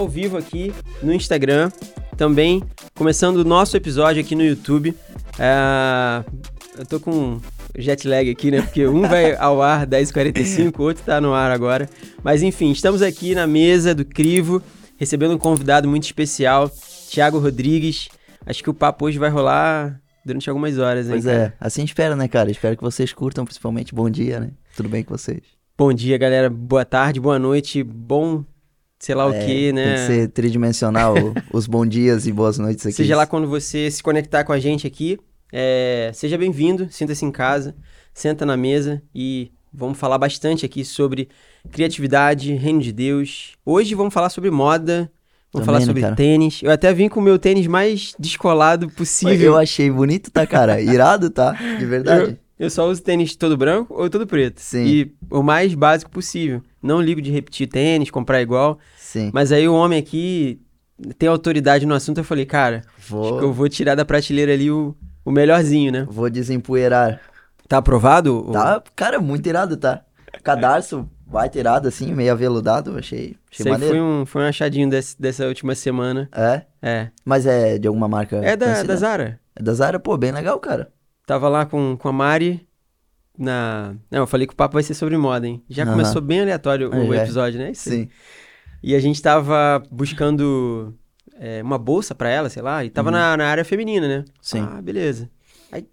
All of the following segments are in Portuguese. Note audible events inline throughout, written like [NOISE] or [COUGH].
ao vivo aqui no Instagram, também começando o nosso episódio aqui no YouTube. É, eu tô com jet lag aqui, né? Porque um vai ao ar 10h45, o outro tá no ar agora. Mas enfim, estamos aqui na mesa do Crivo, recebendo um convidado muito especial, Thiago Rodrigues. Acho que o papo hoje vai rolar durante algumas horas, hein? Pois cara? é, assim espera, né, cara? Espero que vocês curtam, principalmente. Bom dia, né? Tudo bem com vocês? Bom dia, galera. Boa tarde, boa noite, bom sei lá É, o que, né? Tem que ser tridimensional [LAUGHS] os bons dias e boas noites aqui. Seja lá quando você se conectar com a gente aqui, é, seja bem-vindo, sinta-se em casa, senta na mesa e vamos falar bastante aqui sobre criatividade, reino de Deus. Hoje vamos falar sobre moda, vamos Também, falar né, sobre cara? tênis. Eu até vim com o meu tênis mais descolado possível. Eu achei bonito, tá, cara? Irado, tá? De [LAUGHS] verdade. Eu só uso tênis todo branco ou todo preto. Sim. E o mais básico possível. Não ligo de repetir tênis, comprar igual. Sim. Mas aí o homem aqui tem autoridade no assunto, eu falei, cara, acho que eu Vou, vou tirar da prateleira ali o, o melhorzinho, né? vou desempoeirar. Tá aprovado? Tá, cara, muito irado, tá? Cadarço, vai irado, assim, meio aveludado. Achei, achei aí maneiro. foi um, foi um achadinho desse- dessa última semana. É? É. Mas é de alguma marca? É da, da Zara. É da Zara? Pô, bem legal, cara. Tava lá com, com a Mari na. Não, eu falei que o papo vai ser sobre moda, hein? Já Aham. começou bem aleatório o É, é. episódio, né? Sim. E a gente tava buscando é, uma bolsa pra ela, sei lá, e tava na, na área feminina, né? Uhum. Sim. Ah, beleza. Aí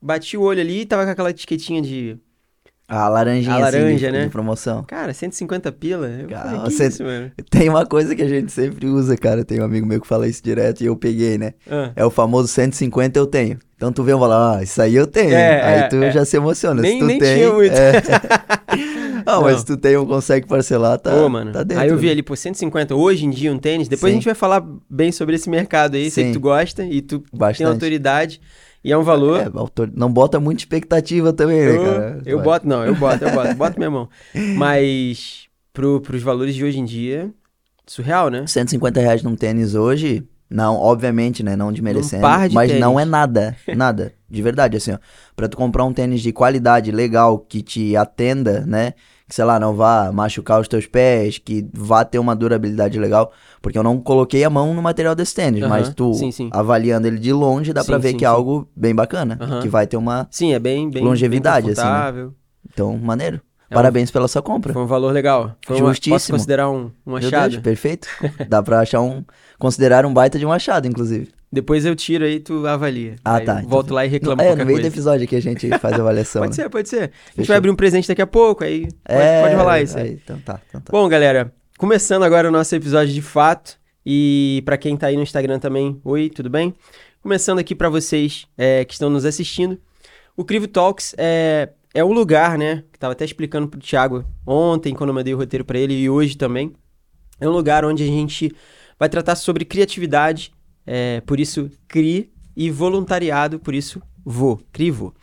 bati o olho ali e tava com aquela etiquetinha de. A laranjinha, A assim, laranja, de, né? de promoção. Cara, 150 pila? Eu Cara, falei, você- isso, mano? Tem uma coisa que a gente sempre usa, cara. Tem um amigo meu que fala isso direto e eu peguei, né? Ah. É o famoso 150 eu tenho. Então tu vê e fala, ah, isso aí eu tenho. É, aí é, tu é. já se emociona. Nem- se tu nem tem, tinha muito. [LAUGHS] ah, mas Não. se tu tem ou consegue parcelar, tá, Ô, mano. tá dentro. aí eu vi né? ali, pô, 150 hoje em dia um tênis. Depois a Sim. gente vai falar bem sobre esse mercado aí. Sei que Sim. tu gosta e tu tem Bastante. autoridade. E é um valor. É, autor- não bota muita expectativa também, né, cara? eu Vai. boto, não, eu boto, eu boto. Boto minha mão. [LAUGHS] Mas pro, pros valores de hoje em dia, surreal, né? 150 reais num tênis hoje, não, obviamente, né? Não desmerecendo. par de mas não tênis. é nada. Nada. De verdade, assim, ó. Pra tu comprar um tênis de qualidade, legal, que te atenda, né? Que, sei lá, não vá machucar os teus pés, que vá ter uma durabilidade legal. Porque eu não coloquei a mão no material desse tênis, mas tu, sim, sim. avaliando ele de longe, dá pra Sim, ver que é algo bem bacana. Que vai ter uma. Sim, é bem, bem, Longevidade, bem assim, né? Então, maneiro. É um- Parabéns pela sua compra. Foi um valor legal. Foi uma, posso Justíssimo. considerar um, um achado? Deus, perfeito. [LAUGHS] Dá pra achar um. Considerar um baita de um achado, inclusive. Depois eu tiro aí tu avalia. Ah, Aí tá, então- Volto lá e reclamo é, no meio coisa. do episódio aqui a gente [LAUGHS] faz a avaliação. Pode né? ser, pode ser. A gente Fechou. vai abrir um presente daqui a pouco, aí pode, É, pode rolar isso aí. aí, Então tá, então tá. Bom, galera, começando agora o nosso episódio de fato. E pra quem tá aí no Instagram também, oi, tudo bem? Começando aqui pra vocês é, que estão nos assistindo. O Crivo Talks é, é um lugar, né? Que tava até explicando pro Thiago ontem, quando eu mandei o roteiro pra ele, e hoje também. É um lugar onde a gente vai tratar sobre criatividade, é, por isso CRI, e voluntariado, por isso VO, CRIVO.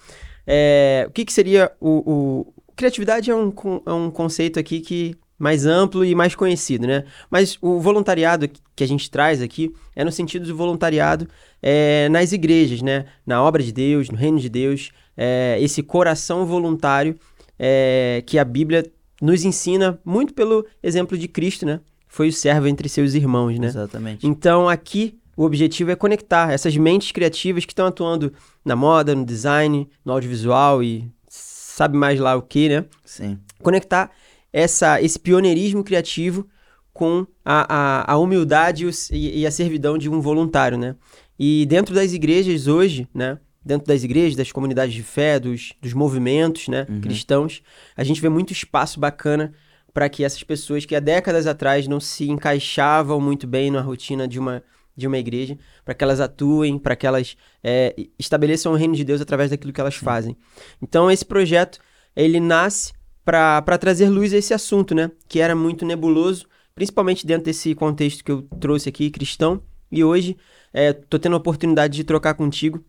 É, o que, que seria o, o- Criatividade é um, é um conceito aqui que mais amplo e mais conhecido, né? Mas o voluntariado que a gente traz aqui é no sentido do voluntariado é, nas igrejas, né? Na obra de Deus, no reino de Deus, é, esse coração voluntário é, que a Bíblia nos ensina muito pelo exemplo de Cristo, né? Foi o servo entre seus irmãos, né? Exatamente. Então aqui o objetivo é conectar essas mentes criativas que estão atuando na moda, no design, no audiovisual e sabe mais lá o que, né? Sim. Conectar essa, esse pioneirismo criativo com a, a, a humildade e, e- a servidão de um voluntário, né? E dentro das igrejas hoje, né? Dentro das igrejas, das comunidades de fé, dos, dos movimentos né, cristãos, a gente vê muito espaço bacana para que essas pessoas que há décadas atrás não se encaixavam muito bem na rotina de uma, de uma igreja, para que elas atuem, para que elas é, estabeleçam o reino de Deus através daquilo que elas fazem. Então, esse projeto, ele nasce para trazer luz a esse assunto, né? Que era muito nebuloso, principalmente dentro desse contexto que eu trouxe aqui, cristão. E hoje, é, tô tendo a oportunidade de trocar contigo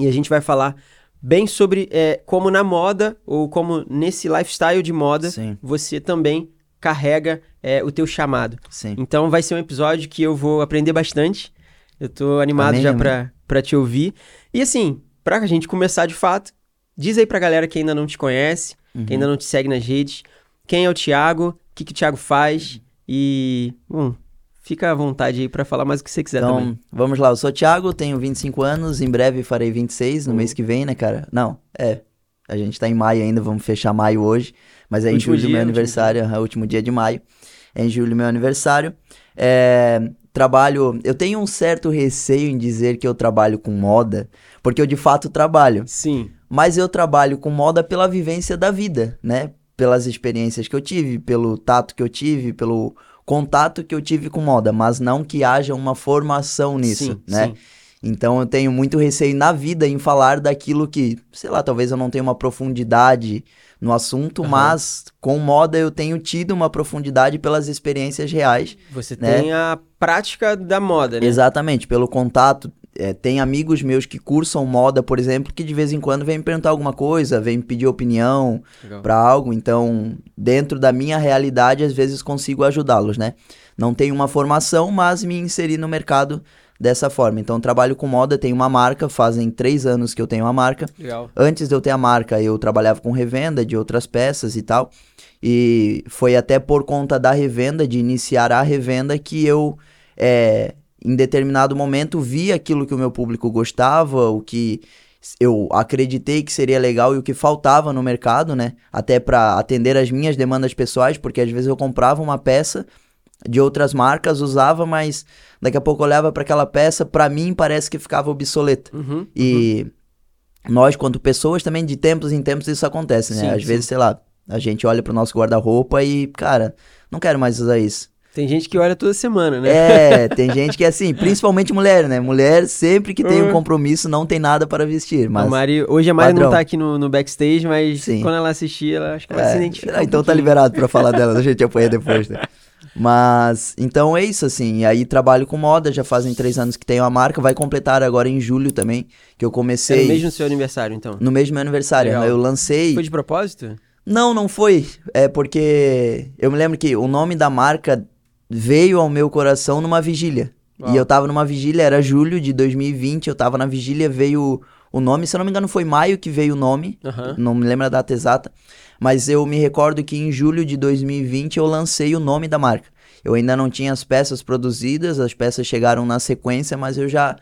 e a gente vai falar bem sobre é, como na moda ou como nesse lifestyle de moda Sim. você também carrega é, o teu chamado. Sim. Então vai ser um episódio que eu vou aprender bastante. Eu tô animado Amém, já amém. pra, pra te ouvir. E assim, pra gente começar de fato, diz aí pra galera que ainda não te conhece, Uhum. que ainda não te segue nas redes, quem é o Thiago, o que, que o Thiago faz e, bom, fica à vontade aí pra falar mais o que você quiser Então, também. vamos lá. Eu sou o Thiago, tenho 25 anos, em breve farei 26, no Uhum. mês que vem, né, cara? Não, é. A gente tá em maio ainda, vamos fechar maio hoje. Mas é em Último julho dia, meu aniversário, é o último dia de maio. É em julho meu aniversário. É, trabalho. Eu tenho um certo receio em dizer que eu trabalho com moda, porque eu de fato trabalho. Sim. Mas eu trabalho com moda pela vivência da vida, né? Pelas experiências que eu tive, pelo tato que eu tive, pelo contato que eu tive com moda, mas não que haja uma formação nisso, sim, né? sim. Então eu tenho muito receio na vida em falar daquilo que, sei lá, talvez eu não tenha uma profundidade no assunto, Aham. mas com moda eu tenho tido uma profundidade pelas experiências reais. Você né? tem a prática da moda, né? Exatamente, pelo contato. É, tem amigos meus que cursam moda, por exemplo, que de vez em quando vêm me perguntar alguma coisa, vêm me pedir opinião para algo. Então, dentro da minha realidade, às vezes consigo ajudá-los, né? Não tenho uma formação, mas me inseri no mercado dessa forma. Então, trabalho com moda, tenho uma marca, fazem três anos que eu tenho uma marca. Legal. Antes de eu ter a marca, eu trabalhava com revenda de outras peças e tal. E foi até por conta da revenda, de iniciar a revenda, que eu, é, em determinado momento, vi aquilo que o meu público gostava, o que eu acreditei que seria legal e o que faltava no mercado, né? Até para atender as minhas demandas pessoais, porque às vezes eu comprava uma peça de outras marcas, usava, mas daqui a pouco eu olhava para aquela peça, para mim parece que ficava obsoleta. Uhum. E nós, quanto pessoas, também de tempos em tempos isso acontece, né? Sim, Às sim. vezes, sei lá, a gente olha pro nosso guarda-roupa e, cara, não quero mais usar isso. Tem gente que olha toda semana, né? É, tem gente que é assim, principalmente mulher, né? Mulher, sempre que tem um Uhum. compromisso, não tem nada para vestir. A Mas. Mari, hoje a Mari não padrão. tá aqui no, no backstage, mas Sim. quando ela assistir, ela acho que se É, identifica. ah, um então tá pouquinho. liberado pra falar dela, a gente apanha depois, né? Mas, então é isso, assim. E aí trabalho com moda, já fazem três anos que tenho a marca, vai completar agora em julho também, que eu É comecei. no mesmo seu aniversário, então. No mesmo meu aniversário, Legal. né? Eu lancei. Foi de propósito? Não, não foi. É porque eu me lembro que o nome da marca veio ao meu coração numa vigília. Uau. E eu tava numa vigília, era julho de 2020, eu tava na vigília, veio o nome, se eu não me engano foi maio que veio o nome, Aham. não me lembro a data exata, mas eu me recordo que em julho de 2020 eu lancei o nome da marca. Eu ainda não tinha as peças produzidas, as peças chegaram na sequência, mas eu já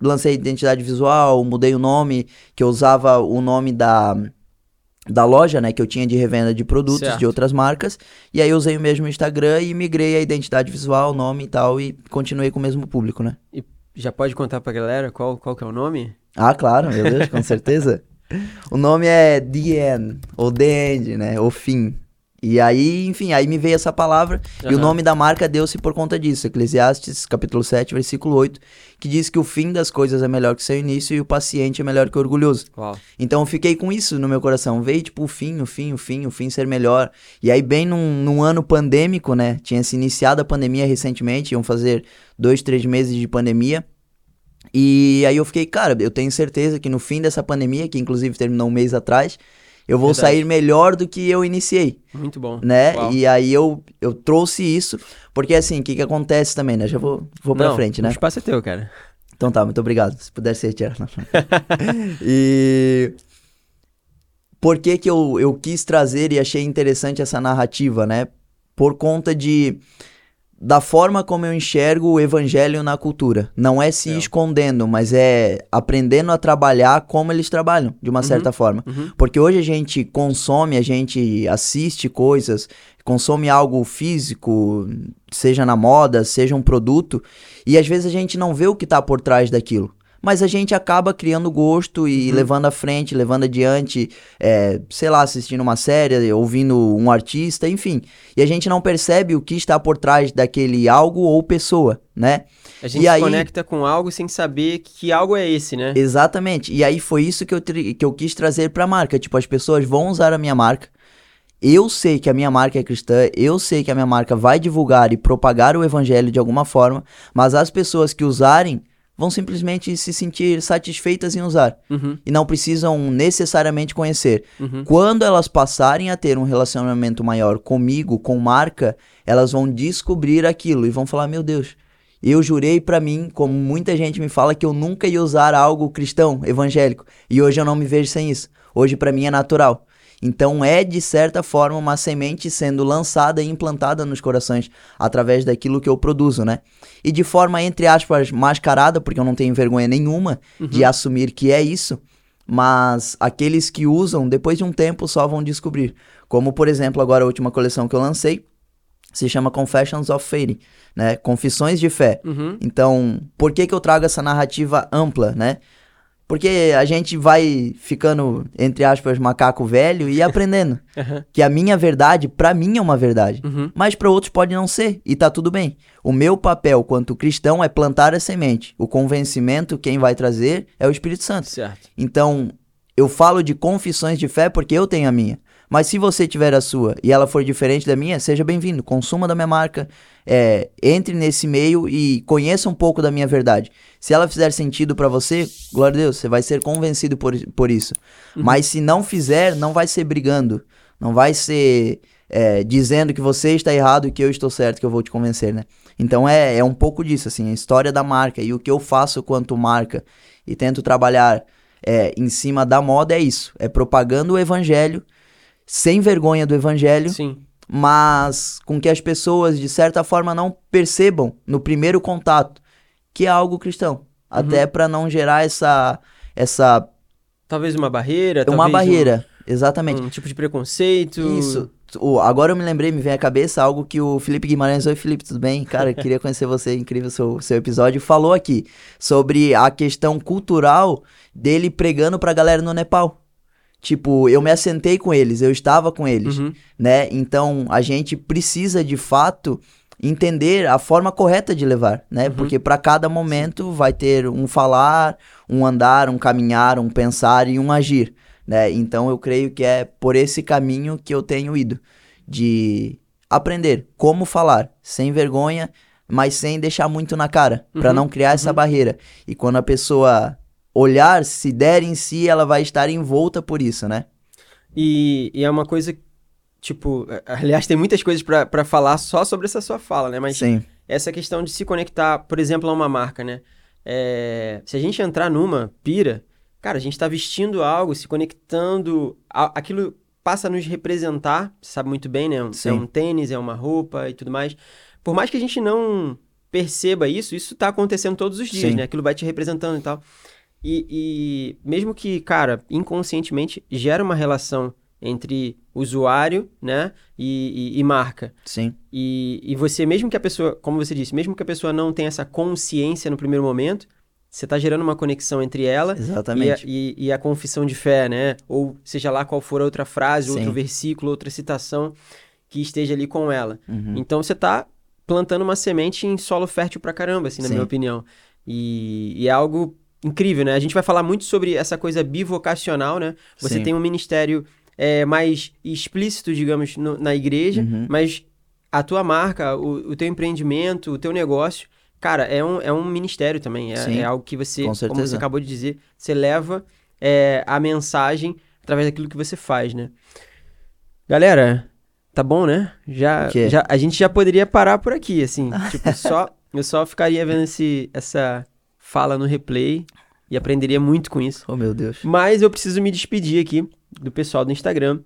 lancei identidade visual, mudei o nome, que eu usava o nome da, da loja, né, que eu tinha de revenda de produtos Certo. de outras marcas, e aí eu usei o mesmo Instagram e migrei a identidade visual, nome e tal, e continuei com o mesmo público, né. Já pode contar pra galera qual, qual que é o nome? Ah, claro, meu Deus, com certeza. [LAUGHS] O nome é The End, ou The End, né? O fim. E aí, enfim, aí me veio essa palavra e o nome da marca deu-se por conta disso. Eclesiastes, capítulo 7, versículo 8, que diz que o fim das coisas é melhor que seu início e o paciente é melhor que o orgulhoso. Uau. Então eu fiquei com isso no meu coração. Veio, tipo, o fim, o fim, o fim, o fim ser melhor. E aí, bem num, num ano pandêmico, né? Tinha se iniciado a pandemia recentemente, iam fazer dois, três meses de pandemia. E aí eu fiquei, cara, eu tenho certeza que no fim dessa pandemia, que inclusive terminou um mês atrás, eu vou Verdade. sair melhor do que eu iniciei, Muito bom. né? Uau. E aí eu, eu trouxe isso, porque assim, o que que acontece também, né? Já vou, vou pra Não, frente, né? O espaço é teu, cara. Então tá, muito obrigado. Se puder se retirar. e por que que eu, eu quis trazer e achei interessante essa narrativa, né? Por conta de da forma como eu enxergo o evangelho na cultura. Não é se É. escondendo, mas é aprendendo a trabalhar como eles trabalham, de uma Uhum. certa forma. Uhum. Porque hoje a gente consome, a gente assiste coisas, consome algo físico, seja na moda, seja um produto, e às vezes a gente não vê o que tá por trás daquilo. Mas a gente acaba criando gosto e Uhum. levando à frente, levando adiante, é, sei lá, assistindo uma série, ouvindo um artista, enfim. E a gente não percebe o que está por trás daquele algo ou pessoa, né? A gente E se aí- conecta com algo sem saber que algo é esse, né? Exatamente. E aí foi isso que eu, tri- que eu quis trazer pra marca. Tipo, as pessoas vão usar a minha marca. Eu sei que a minha marca é cristã, eu sei que a minha marca vai divulgar e propagar o evangelho de alguma forma, mas as pessoas que usarem vão simplesmente se sentir satisfeitas em usar Uhum, e não precisam necessariamente conhecer. uhum. Quando elas passarem a ter um relacionamento maior comigo, com marca, elas vão descobrir aquilo e vão falar: Meu Deus, eu jurei pra mim, como muita gente me fala, que eu nunca ia usar algo cristão, evangélico, e hoje eu não me vejo sem isso. Hoje pra mim é natural. Então é de certa forma uma semente sendo lançada e implantada nos corações através daquilo que eu produzo, né? E de forma entre aspas mascarada, porque eu não tenho vergonha nenhuma uhum. de assumir que é isso, mas aqueles que usam depois de um tempo só vão descobrir. Como por exemplo, agora a última coleção que eu lancei se chama Confessions of Faith, né? Confissões de fé. Uhum. Então, por que que eu trago essa narrativa ampla, né? Porque a gente vai ficando, entre aspas, macaco velho e aprendendo. [LAUGHS] uhum. Que a minha verdade, para mim, é uma verdade. Uhum. Mas para outros pode não ser. E tá tudo bem. O meu papel quanto cristão é plantar a semente. O convencimento, quem vai trazer, é o Espírito Santo. Certo. Então, eu falo de confissões de fé porque eu tenho a minha. Mas se você tiver a sua e ela for diferente da minha, seja bem-vindo. Consuma da minha marca, é, entre nesse meio e conheça um pouco da minha verdade. Se ela fizer sentido para você, glória a Deus, você vai ser convencido por, por isso. Uhum. Mas se não fizer, não vai ser brigando. Não vai ser é, dizendo que você está errado e que eu estou certo, que eu vou te convencer, né? Então é, é um pouco disso, assim, a história da marca e o que eu faço quanto marca e tento trabalhar é, em cima da moda é isso. É propagando o evangelho sem vergonha do evangelho, Sim. mas com que as pessoas, de certa forma, não percebam no primeiro contato que é algo cristão. Uhum. Até para não gerar essa. essa Talvez uma barreira. Uma barreira, um, exatamente. Um tipo de preconceito. Isso. O, agora eu me lembrei, me vem à cabeça algo que o Felipe Guimarães, oi Felipe, tudo bem? Cara, [LAUGHS] queria conhecer você, incrível seu, seu episódio, falou aqui sobre a questão cultural dele pregando pra galera no Nepal. Tipo, eu me assentei com eles, eu estava com eles, uhum. né? Então, a gente precisa de fato entender a forma correta de levar, né? Uhum. Porque para cada momento vai ter um falar, um andar, um caminhar, um pensar e um agir, né? Então, eu creio que é por esse caminho que eu tenho ido de aprender como falar sem vergonha, mas sem deixar muito na cara, uhum. para não criar essa uhum. barreira. E quando a pessoa olhar, se der em si, ela vai estar envolta por isso, né? E, e é uma coisa, tipo, aliás, tem muitas coisas para falar só sobre essa sua fala, né? Mas Sim. essa questão de se conectar, por exemplo, a uma marca, né? É, se a gente entrar numa pira, cara, a gente tá vestindo algo, se conectando, a, aquilo passa a nos representar, você sabe muito bem, né? É um tênis, é uma roupa e tudo mais. Por mais que a gente não perceba isso, isso tá acontecendo todos os dias, Sim. né? Aquilo vai te representando e tal. E, e, mesmo que, cara, inconscientemente gera uma relação entre usuário, né, e, e, e marca. Sim. E, e, você, mesmo que a pessoa, como você disse, mesmo que a pessoa não tenha essa consciência no primeiro momento, você está gerando uma conexão entre ela Exatamente. E, a, e, a confissão de fé, né? Ou seja lá qual for a outra frase, Sim. outro versículo, outra citação que esteja ali com ela. Uhum. Então você está plantando uma semente em solo fértil pra caramba, assim, na Sim. minha opinião. E, e é algo incrível, né? A gente vai falar muito sobre essa coisa bivocacional, né? Você Sim. tem um ministério é, mais explícito, digamos, no- na igreja, Uhum. mas a tua marca, o, o teu empreendimento, o teu negócio, cara, é um, é um ministério também. É, é algo que você, com como você acabou de dizer, você leva é, a mensagem através daquilo que você faz, né? Galera, tá bom, né? Já, já, a gente já poderia parar por aqui, assim. [LAUGHS] tipo, só, eu só ficaria vendo esse, essa fala no replay e aprenderia muito com isso. Oh, meu Deus. Mas eu preciso me despedir aqui do pessoal do Instagram.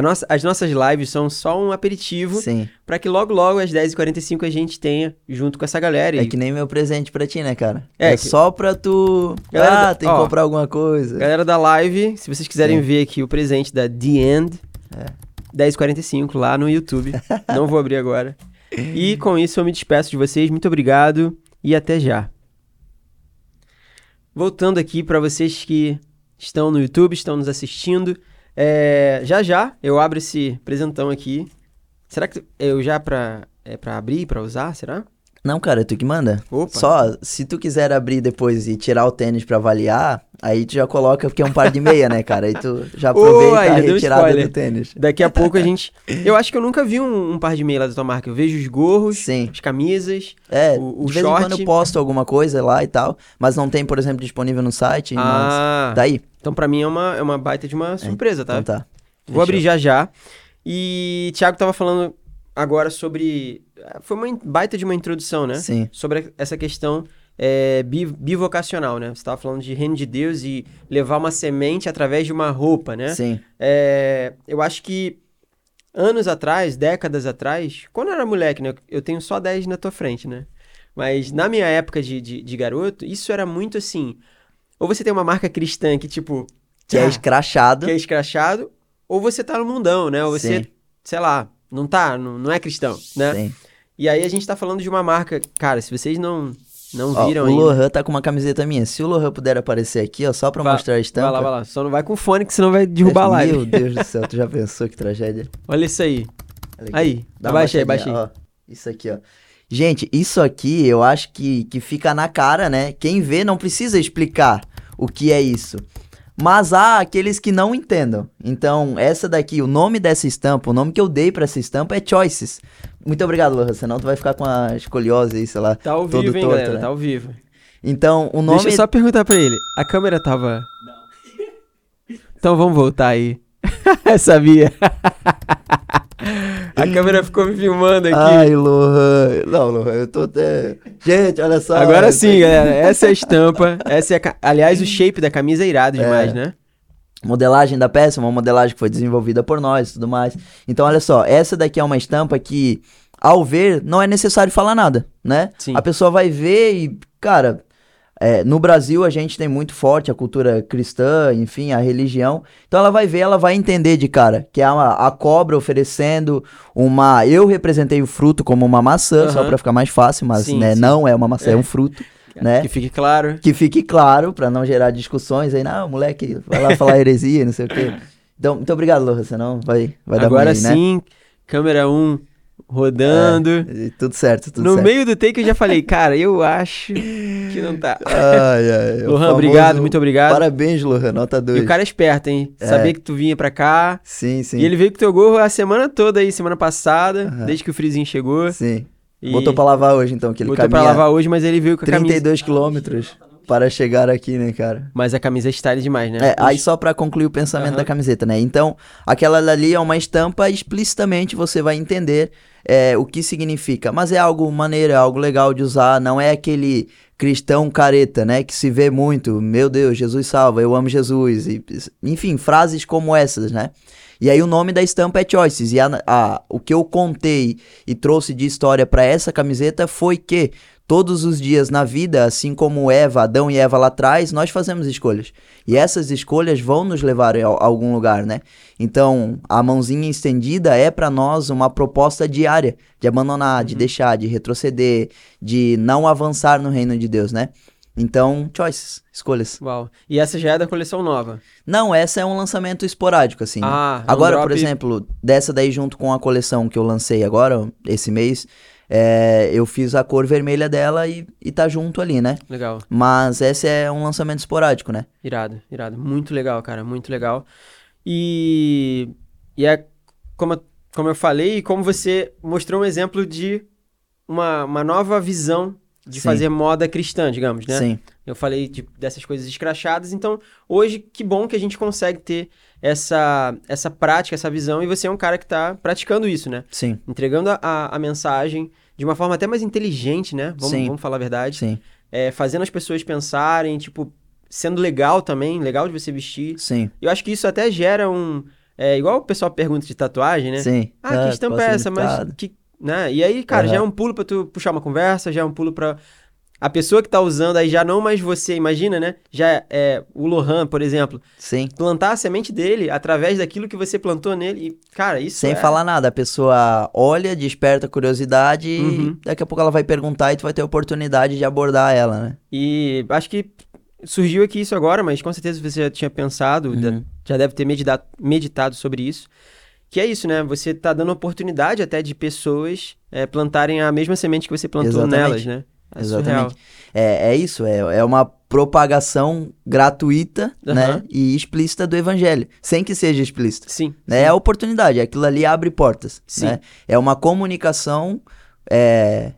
Nossa, as nossas lives são só um aperitivo Sim. para que logo, logo, às 10h45, a gente tenha junto com essa galera. É E que nem meu presente pra ti, né, cara? É É, que- só pra tu. Galera, ah, tem que ó, comprar alguma coisa. galera da live, se vocês quiserem Sim. ver aqui o presente da The End, É. 10h45 lá no YouTube. [LAUGHS] Não vou abrir agora. E com isso eu me despeço de vocês. Muito obrigado e até já. Voltando aqui para vocês que estão no YouTube, estão nos assistindo. é, já já eu abro esse presentão aqui. Será que eu já pra, é pra abrir, pra usar? Será? Não, cara, é tu que manda. Opa. Só, se tu quiser abrir depois e tirar o tênis pra avaliar, aí tu já coloca porque é um par de meia, né, cara? Aí tu já [LAUGHS] aproveita aí, a retirada do tênis. Daqui a pouco a gente. Eu acho que eu nunca vi um, um par de meia lá da tua marca. Eu vejo os gorros, Sim. as camisas. É, O- o de vez short- em quando eu posto alguma coisa lá e tal, mas não tem, por exemplo, disponível no site, Ah, daí. então pra mim é uma, é uma baita de uma surpresa, tá? Então tá. Vou abrir já já. E Thiago tava falando agora sobre. Foi uma baita de uma introdução, né? Sim. Sobre essa questão é, bi- bivocacional, né? Você estava falando de reino de Deus e levar uma semente através de uma roupa, né? Sim. É, eu acho que anos atrás, décadas atrás, quando eu era moleque, né? Eu tenho só 10 na tua frente, né? Mas na minha época de, de, de garoto, isso era muito assim. Ou você tem uma marca cristã que, tipo, Que é escrachado. que é escrachado, ou você tá no mundão, né? Ou você, Sim. sei lá, não tá, não, não é cristão, né? Sim. E aí a gente tá falando de uma marca, cara, se vocês não, não Ó, viram o ainda. Lohan tá com uma camiseta minha. Se o Lohan puder aparecer aqui, ó, só pra Vai- mostrar a estampa. Vai lá, vai lá. Só não vai com fone, que senão vai derrubar a live. Meu Deus do céu, tu já [LAUGHS] pensou que tragédia? Olha isso aí. Olha. Aí, abaixa aí, abaixa aí. ó. Isso aqui, ó. Gente, isso aqui eu acho que, que fica na cara, né? Quem vê não precisa explicar o que é isso. Mas há aqueles que não entendam. Então, essa daqui, o nome dessa estampa, o nome que eu dei pra essa estampa é Choices. Muito obrigado, Lohan, senão tu vai ficar com a escoliose aí, sei lá. Tá ao todo vivo, hein, torto, galera? né? Tá ao vivo. Então, o nome... Deixa eu só perguntar pra ele. A câmera tava. Não. Então vamos voltar aí. [LAUGHS] [LAUGHS] Sabia. [LAUGHS] a câmera ficou me filmando aqui. Ai, Lohan. Não, Lohan, eu tô até... Gente, olha só. Agora sim, aqui- galera. Essa é a [LAUGHS] estampa. Essa é a Aliás, o shape da camisa é irado demais, né? modelagem da peça, uma modelagem que foi desenvolvida por nós e tudo mais. Então, olha só, essa daqui é uma estampa que, ao ver, não é necessário falar nada, né? Sim. A pessoa vai ver e, cara, é, no Brasil a gente tem muito forte a cultura cristã, enfim, a religião. Então ela vai ver, ela vai entender de cara, que é a, a cobra oferecendo uma. Eu representei o fruto como uma maçã, só Aham. pra ficar mais fácil, mas Sim, né, sim. não é uma maçã, é, um fruto, né? Que fique claro. que fique claro, pra não gerar discussões aí, não, moleque, vai lá falar heresia, não sei o quê. Então, muito obrigado, Lohan, senão vai, vai dar Agora ruim né? sim, câmera 1 rodando. E Tudo certo, tudo no certo. meio do take eu já falei, cara, eu acho que não tá. [LAUGHS] Ai, ai, Lohan, famoso obrigado, muito obrigado. Parabéns, Lohan, nota E 2. o cara é esperto, hein? É. Sabia que tu vinha pra cá. Sim, sim. E ele veio com teu gorro a semana toda aí, semana passada, desde que o frizinho chegou. Sim. E Botou pra lavar hoje, então, que ele botou pra lavar hoje, mas ele veio com a camisa. 32 quilômetros para chegar aqui, né, cara? Mas a camisa é style demais, né? É, aí só pra concluir o pensamento Aham. da camiseta, né? Então, aquela ali é uma estampa, explicitamente você vai entender é, o que significa. Mas é algo maneiro, é algo legal de usar, não é aquele cristão careta, né? Que se vê muito, meu Deus, Jesus salva, eu amo Jesus, e, enfim, frases como essas, né? E aí o nome da estampa é Choices, e a, a- o que eu contei e trouxe de história pra essa camiseta foi que todos os dias na vida, assim como Eva, Adão e Eva lá atrás, nós fazemos escolhas. E essas escolhas vão nos levar a, algum lugar, né? Então, a mãozinha estendida é pra nós uma proposta diária de abandonar, de deixar, de retroceder, de não avançar no reino de Deus, né? Então, choices, escolhas. Uau. E essa já é da coleção nova. Não, essa é um lançamento esporádico, assim. Ah, é um agora, por drop- exemplo, dessa daí junto com a coleção que eu lancei agora, esse mês, é, eu fiz a cor vermelha dela e, e tá junto ali, né? Legal. Mas esse é um lançamento esporádico, né? Irado, irado. Muito legal, cara. Muito legal. E, e é como, eu- como eu falei, e como você mostrou um exemplo de uma, uma nova visão de Sim. fazer moda cristã, digamos, né? Sim, Eu falei de- dessas coisas escrachadas, então hoje que bom que a gente consegue ter essa, essa prática, essa visão, e você é um cara que tá praticando isso, né? sim, Entregando a, a, mensagem de uma forma até mais inteligente, né? Vamos, Sim. vamos falar a verdade. sim, É, fazendo as pessoas pensarem, tipo, sendo legal também, legal de você vestir. sim, Eu acho que isso até gera um. É, igual o pessoal pergunta de tatuagem, né? sim. Ah, que estampa é essa? Mas que. Né? E aí, cara, já é um pulo pra tu puxar uma conversa, já é um pulo pra. A pessoa que tá usando aí já não mais você, imagina, né? Já é o Lohan, por exemplo, Sim. plantar a semente dele através daquilo que você plantou nele. E, cara, isso Sem é... falar nada, a pessoa olha, desperta curiosidade Uhum. e daqui a pouco ela vai perguntar e tu vai ter a oportunidade de abordar ela, né? E acho que surgiu aqui isso agora, mas com certeza você já tinha pensado, Uhum. já- deve ter meditado, meditado sobre isso. Que é isso, né? Você tá dando oportunidade até de pessoas é, plantarem a mesma semente que você plantou Exatamente. nelas, né? É surreal. Exatamente. É, é isso, é, é uma propagação gratuita, Aham. né? E explícita do evangelho, sem que seja explícita. Sim. Né? É a oportunidade, aquilo ali abre portas, Sim. né? É uma comunicação é,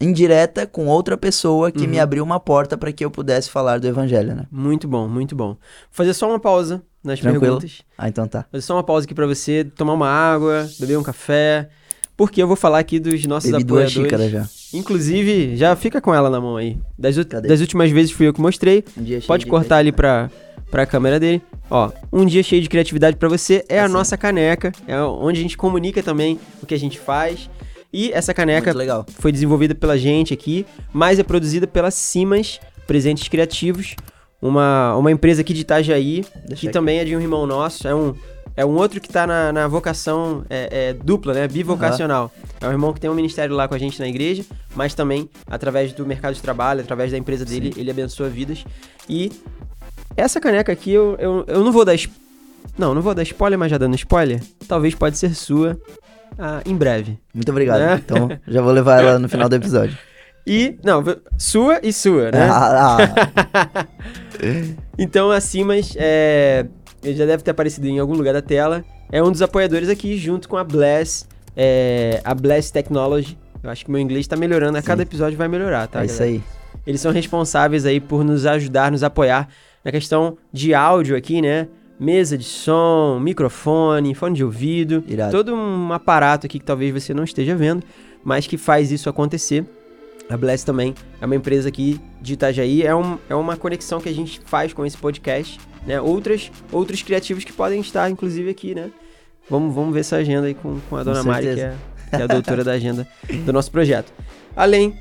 indireta com outra pessoa que Uhum. me abriu uma porta para que eu pudesse falar do evangelho, né? Muito bom, muito bom. Vou fazer só uma pausa nas Tranquilo. perguntas. Ah, então tá. Fazer só uma pausa aqui pra você tomar uma água, beber um café. Porque eu vou falar aqui dos nossos Bebi duas apoiadores. xícaras já. Inclusive, já fica com ela na mão aí. Das, das últimas vezes fui eu que mostrei. Um dia cheio Pode de cortar ali pra, pra câmera dele. Ó, um dia cheio de criatividade pra você é a Assim. nossa caneca. É onde a gente comunica também o que a gente faz. E essa caneca foi desenvolvida pela gente aqui, mas é produzida pela Simas Presentes Criativos, uma, uma empresa aqui de Itajaí, Deixa que aqui. também é de um irmão nosso. É um, é um outro que tá na, na vocação é, é, dupla, né? Bivocacional. É um irmão que tem um ministério lá com a gente na igreja, mas também, através do mercado de trabalho, através da empresa dele, ele abençoa vidas. E essa caneca aqui, eu, eu, eu não vou dar... Não, não vou dar spoiler, mas já dando spoiler, talvez pode ser sua ah, em breve. Muito obrigado. É. Então, já vou levar ela no final do episódio. [LAUGHS] E, não, sua e sua, né? Ah, ah, [LAUGHS] Então a Simas, é, ele já deve ter aparecido em algum lugar da tela, é um dos apoiadores aqui, junto com a Bless, é, a Bless Technology. Eu acho que meu inglês tá melhorando, a cada episódio vai melhorar, tá? é isso aí. Eles são responsáveis aí por nos ajudar, nos apoiar na questão de áudio aqui, né? Mesa de som, microfone, fone de ouvido, Irado. todo um aparato aqui que talvez você não esteja vendo, mas que faz isso acontecer. A Bless também é uma empresa aqui de Itajaí, é, um, é uma conexão que a gente faz com esse podcast, né? Outras, outros criativos que podem estar, inclusive, aqui, né? Vamos, vamos ver essa agenda aí com, com a Com dona Mari, que é, que é a doutora da agenda do nosso projeto. Além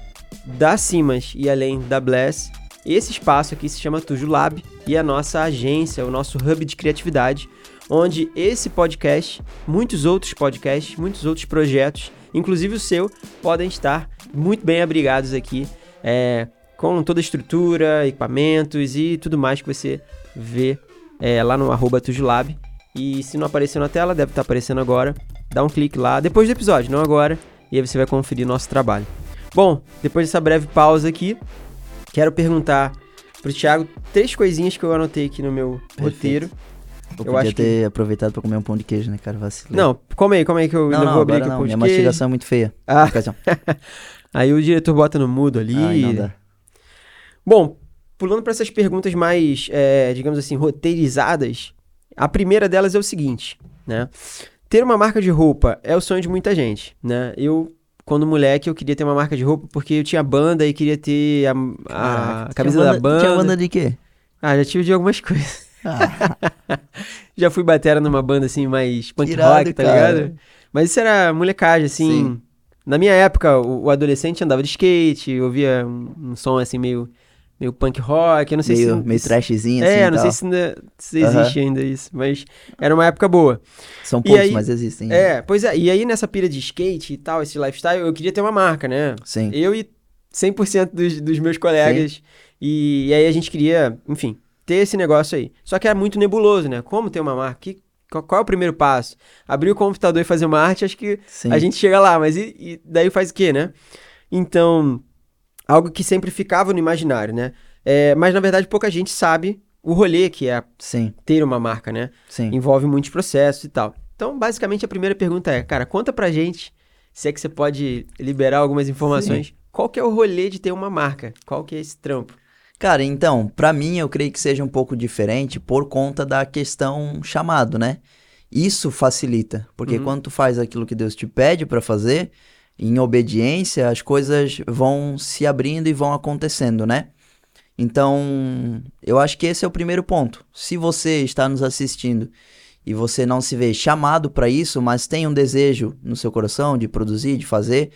da Simas e além da Bless, esse espaço aqui se chama Tujo Lab e é a nossa agência, o nosso hub de criatividade, onde esse podcast, muitos outros podcasts, muitos outros projetos, inclusive o seu, podem estar muito bem abrigados aqui, é, com toda a estrutura, equipamentos e tudo mais que você vê é, lá no arroba Tujulab. E se não apareceu na tela, deve estar aparecendo agora. Dá um clique lá, depois do episódio, não agora, e aí você vai conferir nosso trabalho. Bom, depois dessa breve pausa aqui, quero perguntar pro Thiago três coisinhas que eu anotei aqui no meu roteiro. Eu, Eu acho que- ter aproveitado pra comer um pão de queijo, né, cara? Vacilei. Não, calma aí, calma aí que eu não, ainda não, vou abrir aqui o não. pão de Minha queijo. mastigação é muito feia. Ah, assim, [LAUGHS] aí o diretor bota no mudo ali. Ai, não dá. Bom, pulando para essas perguntas mais, é, digamos assim, roteirizadas, a primeira delas é o seguinte, né? Ter uma marca de roupa é o sonho de muita gente, né? Eu, quando moleque, eu queria ter uma marca de roupa porque eu tinha banda e queria ter a, a camisa tinha da banda. Tinha banda de quê? Ah, já tive de algumas [LAUGHS] coisas. Ah, Já fui batera numa banda assim mais punk Irado, rock, tá cara. ligado? Mas isso era molecagem, assim. Sim. Na minha época, o, o adolescente andava de skate, ouvia um, um som assim meio, meio punk rock. Eu não sei meio, se. meio trashzinho, É, assim. não e sei se, ainda, se existe ainda isso, mas era uma época boa. São poucos, aí- mas existem. É, pois é, e aí nessa pira de skate e tal, esse lifestyle, eu queria ter uma marca, né? Sim. Eu e 100% dos, dos meus colegas. E, e aí a gente queria, enfim, ter esse negócio aí. Só que era muito nebuloso, né? Como ter uma marca? Que, qual, qual é o primeiro passo? Abrir o computador e fazer uma arte, acho que Sim. a gente chega lá, mas e, e daí faz o quê, né? Então, algo que sempre ficava no imaginário, né? É, mas na verdade pouca gente sabe o rolê que é Sim, ter uma marca, né? sim. Envolve muitos processos e tal. Então, basicamente, a primeira pergunta é, cara, conta pra gente, se é que você pode liberar algumas informações, qual que é o rolê de ter uma marca? Qual que é esse trampo? Cara, então, pra mim eu creio que seja um pouco diferente por conta da questão chamado, né? Isso facilita, porque Uhum. quando tu faz aquilo que Deus te pede pra fazer, em obediência, as coisas vão se abrindo e vão acontecendo, né? Então, eu acho que esse é o primeiro ponto. Se você está nos assistindo e você não se vê chamado pra isso, mas tem um desejo no seu coração de produzir, de fazer,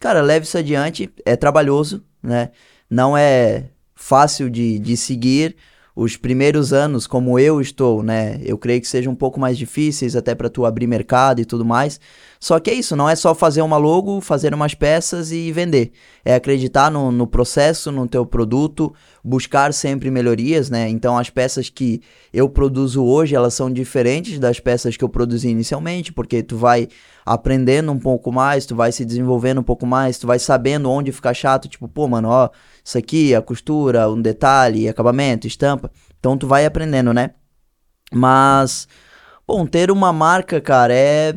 cara, leve isso adiante. É trabalhoso, né? Não é fácil de, de seguir. Os primeiros anos, como eu estou, né? Eu creio que sejam um pouco mais difíceis até para tu abrir mercado e tudo mais. Só que é isso, não é só fazer uma logo, fazer umas peças e vender. É acreditar no, no processo, no teu produto, buscar sempre melhorias, né? Então as peças que eu produzo hoje, elas são diferentes das peças que eu produzi inicialmente, porque tu vai aprendendo um pouco mais, tu vai se desenvolvendo um pouco mais, tu vai sabendo onde ficar chato, tipo, pô, mano, ó, isso aqui, a costura, um detalhe, acabamento, estampa. Então tu vai aprendendo, né? Mas, bom, ter uma marca, cara, é.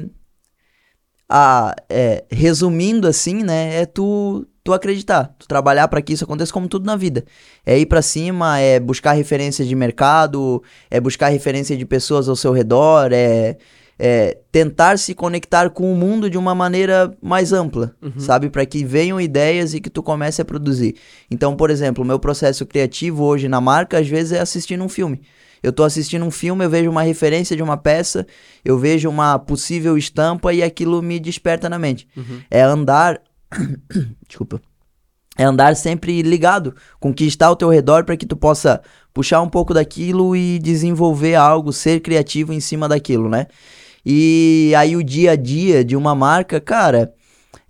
Ah, é, resumindo assim, né, é tu, tu acreditar, tu trabalhar para que isso aconteça como tudo na vida. É ir para cima, é buscar referências de mercado, é buscar referência de pessoas ao seu redor, é, é, tentar se conectar com o mundo de uma maneira mais ampla, Uhum. sabe? Para que venham ideias e que tu comece a produzir. Então, por exemplo, o meu processo criativo hoje na marca, às vezes, é assistindo um filme. Eu tô assistindo um filme, eu vejo uma referência de uma peça, eu vejo uma possível estampa e aquilo me desperta na mente. Uhum. É andar. [COUGHS] Desculpa. É andar sempre ligado com o que está ao teu redor para que tu possa puxar um pouco daquilo e desenvolver algo, ser criativo em cima daquilo, né? E aí o dia a dia de uma marca, cara,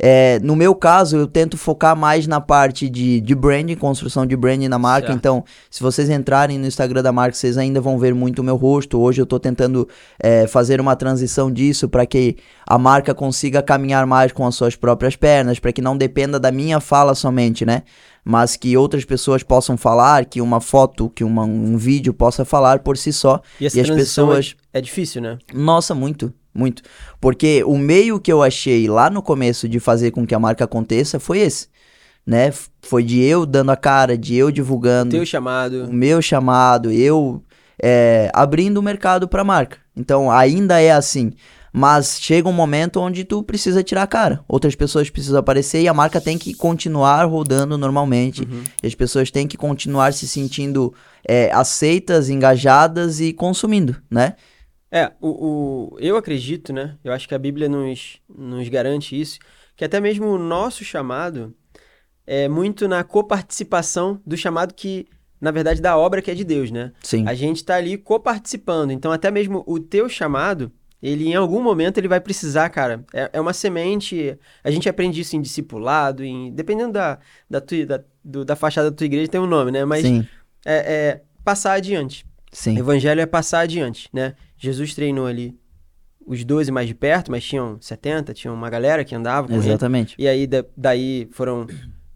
é, no meu caso, eu tento focar mais na parte de, de branding, construção de branding na marca. Certo. Então, se vocês entrarem no Instagram da marca, vocês ainda vão ver muito o meu rosto. Hoje eu tô tentando é, fazer uma transição disso para que a marca consiga caminhar mais com as suas próprias pernas, para que não dependa da minha fala somente, né? Mas que outras pessoas possam falar, que uma foto, que uma- um vídeo possa falar por si só. E essa E as é- pessoas- é, difícil, né? Nossa, muito, muito. Porque o meio que eu achei lá no começo de fazer com que a marca aconteça foi esse, né? Foi de eu dando a cara, de eu divulgando Teu chamado. o meu chamado, eu é, abrindo o mercado para a marca. Então ainda é assim. Mas chega um momento onde tu precisa tirar a cara. Outras pessoas precisam aparecer e a marca tem que continuar rodando normalmente. Uhum. As pessoas têm que continuar se sentindo é, aceitas, engajadas e consumindo, né? É, o, o- eu acredito, né? Eu acho que a Bíblia nos, nos garante isso, que até mesmo o nosso chamado é muito na coparticipação do chamado que, na verdade, da obra que é de Deus, né? Sim. A gente tá ali coparticipando. Então, até mesmo o teu chamado, ele em algum momento ele vai precisar, cara. É, é uma semente. A gente aprende isso em discipulado, em, dependendo da, da, tua, da, do- da fachada da tua igreja, tem um nome, né? Mas Sim, é, é passar adiante. sim. Evangelho é passar adiante, né? Jesus treinou ali os 12 mais de perto, mas tinham 70, tinha uma galera que andava com ele. Exatamente. E aí, da- daí foram.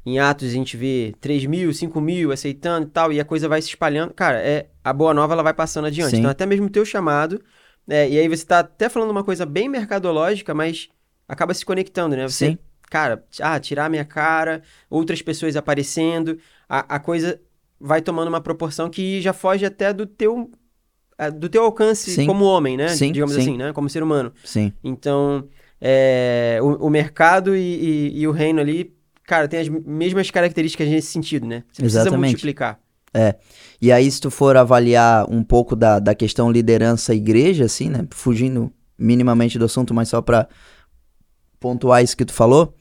Em Atos a gente vê 3 mil, 5 mil aceitando e tal, e a coisa vai se espalhando. Cara, é, a boa nova ela vai passando adiante. Sim. Então, até mesmo o teu chamado. é, e aí você tá até falando uma coisa bem mercadológica, mas acaba se conectando, né? Você, Sim. cara, ah, tirar minha cara, outras pessoas aparecendo, a, a coisa vai tomando uma proporção que já foge até do teu. Do teu alcance Sim. como homem, né? Sim, Digamos sim. assim, né? Como ser humano. Sim. Então, é, o, o mercado e, e- e o reino ali, cara, tem as mesmas características nesse sentido, né? Você precisa Exatamente. multiplicar. E aí, se tu for avaliar um pouco da, da questão liderança igreja, assim, né? Fugindo minimamente do assunto, mas só pra pontuar isso que tu falou,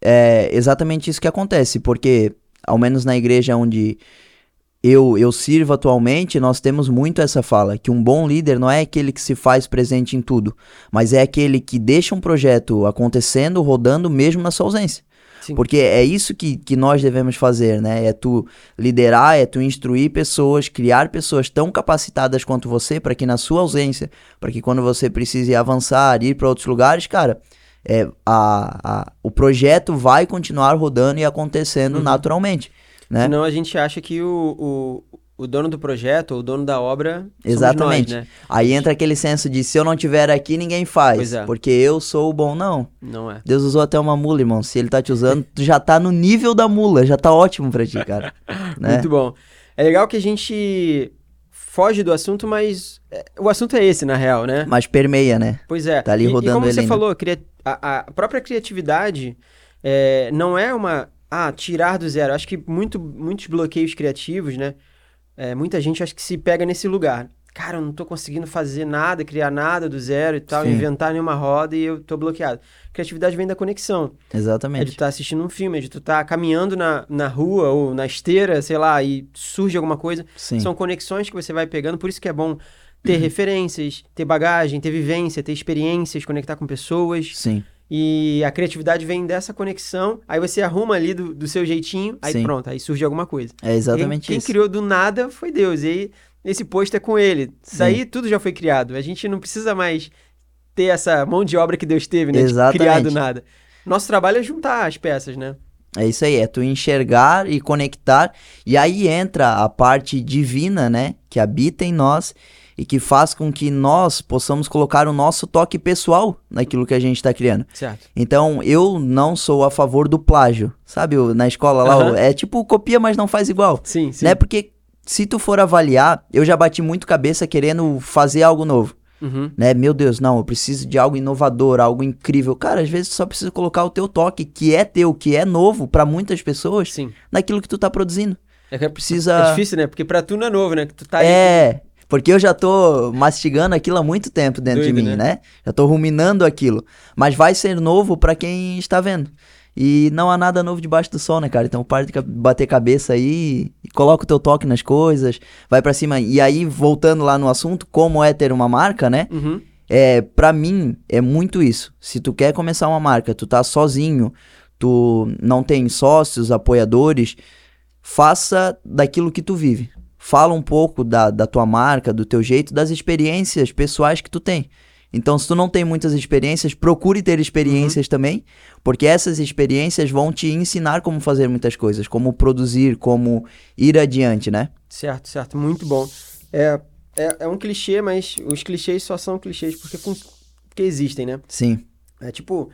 é exatamente isso que acontece, porque, ao menos na igreja onde eu, eu sirvo atualmente, nós temos muito essa fala, que um bom líder não é aquele que se faz presente em tudo, mas é aquele que deixa um projeto acontecendo, rodando, mesmo na sua ausência. Sim. Porque é isso que, que nós devemos fazer, né? É tu liderar, é tu instruir pessoas, criar pessoas tão capacitadas quanto você para que na sua ausência, para que quando você precise avançar, ir para outros lugares, cara, é, a, a- o projeto vai continuar rodando e acontecendo Uhum. naturalmente, né? Senão a gente acha que o, o, o dono do projeto, ou o dono da obra, Exatamente. nós, né? Aí entra aquele senso de se eu não tiver aqui, ninguém faz, é. porque eu sou o bom. Não, Não é. Deus usou até uma mula, irmão. Se ele tá te usando, tu já tá no nível da mula, já tá ótimo pra ti, cara. [LAUGHS] né? Muito bom. É legal que a gente foge do assunto, mas é, o assunto é esse, na real, né? Mas permeia, né? Pois é. Tá ali e, e rodando como ele você ainda. falou, a, a própria criatividade é, não é uma. Ah, tirar do zero. Acho que muito, muitos bloqueios criativos, né? É, muita gente acho que se pega nesse lugar. Cara, eu não tô conseguindo fazer nada, criar nada do zero e tal, Sim. inventar nenhuma roda e eu tô bloqueado. Criatividade vem da conexão. É de Exatamente. estar assistindo um filme, é de tu estar caminhando na, na rua ou na esteira, sei lá, e surge alguma coisa. Sim. São conexões que você vai pegando, por isso que é bom ter referências, ter bagagem, ter vivência, ter experiências, conectar com pessoas. Sim. E a criatividade vem dessa conexão, aí você arruma ali do, do seu jeitinho, aí Sim. pronto, aí surge alguma coisa. É exatamente quem, isso. Quem criou do nada foi Deus, e aí esse posto é com ele. Isso Sim. aí tudo já foi criado. A gente não precisa mais ter essa mão de obra que Deus teve, né? De Exatamente. criar do nada. Nosso trabalho é juntar as peças, né? É isso aí, é tu enxergar e conectar. E aí entra a parte divina, né? Que habita em nós e que faz com que nós possamos colocar o nosso toque pessoal naquilo que a gente está criando. Certo. Então, eu não sou a favor do plágio. Sabe, na escola lá, é tipo copia, mas não faz igual. Sim, sim. Né? Porque se tu for avaliar, eu já bati muito cabeça querendo fazer algo novo. Uhum. né? Meu Deus, não, eu preciso de algo inovador, algo incrível. Cara, às vezes tu só precisa colocar o teu toque, que é teu, que é novo pra muitas pessoas, Sim. naquilo que tu tá produzindo. É, que é, Precisa é difícil, né? Porque pra tu não é novo, né? Que tu tá aí. Porque eu já tô mastigando aquilo há muito tempo dentro de Doido, mim, né? né? Já tô ruminando aquilo. Mas vai ser novo pra quem está vendo. E não há nada novo debaixo do sol, né, cara? Então para de bater cabeça aí e coloca o teu toque nas coisas, vai pra cima. E aí, voltando lá no assunto, como é ter uma marca, né? Uhum. É, para mim, é muito isso. Se tu quer começar uma marca, tu tá sozinho, tu não tem sócios, apoiadores, faça daquilo que tu vive. Fala um pouco da, da tua marca, do teu jeito, das experiências pessoais que tu tem. Então, se tu não tem muitas experiências, procure ter experiências também, porque essas experiências vão te ensinar como fazer muitas coisas, como produzir, como ir adiante, né? Certo, certo. Muito bom. É, é, é um clichê, mas os clichês só são clichês porque, porque existem, né? Sim. É tipo,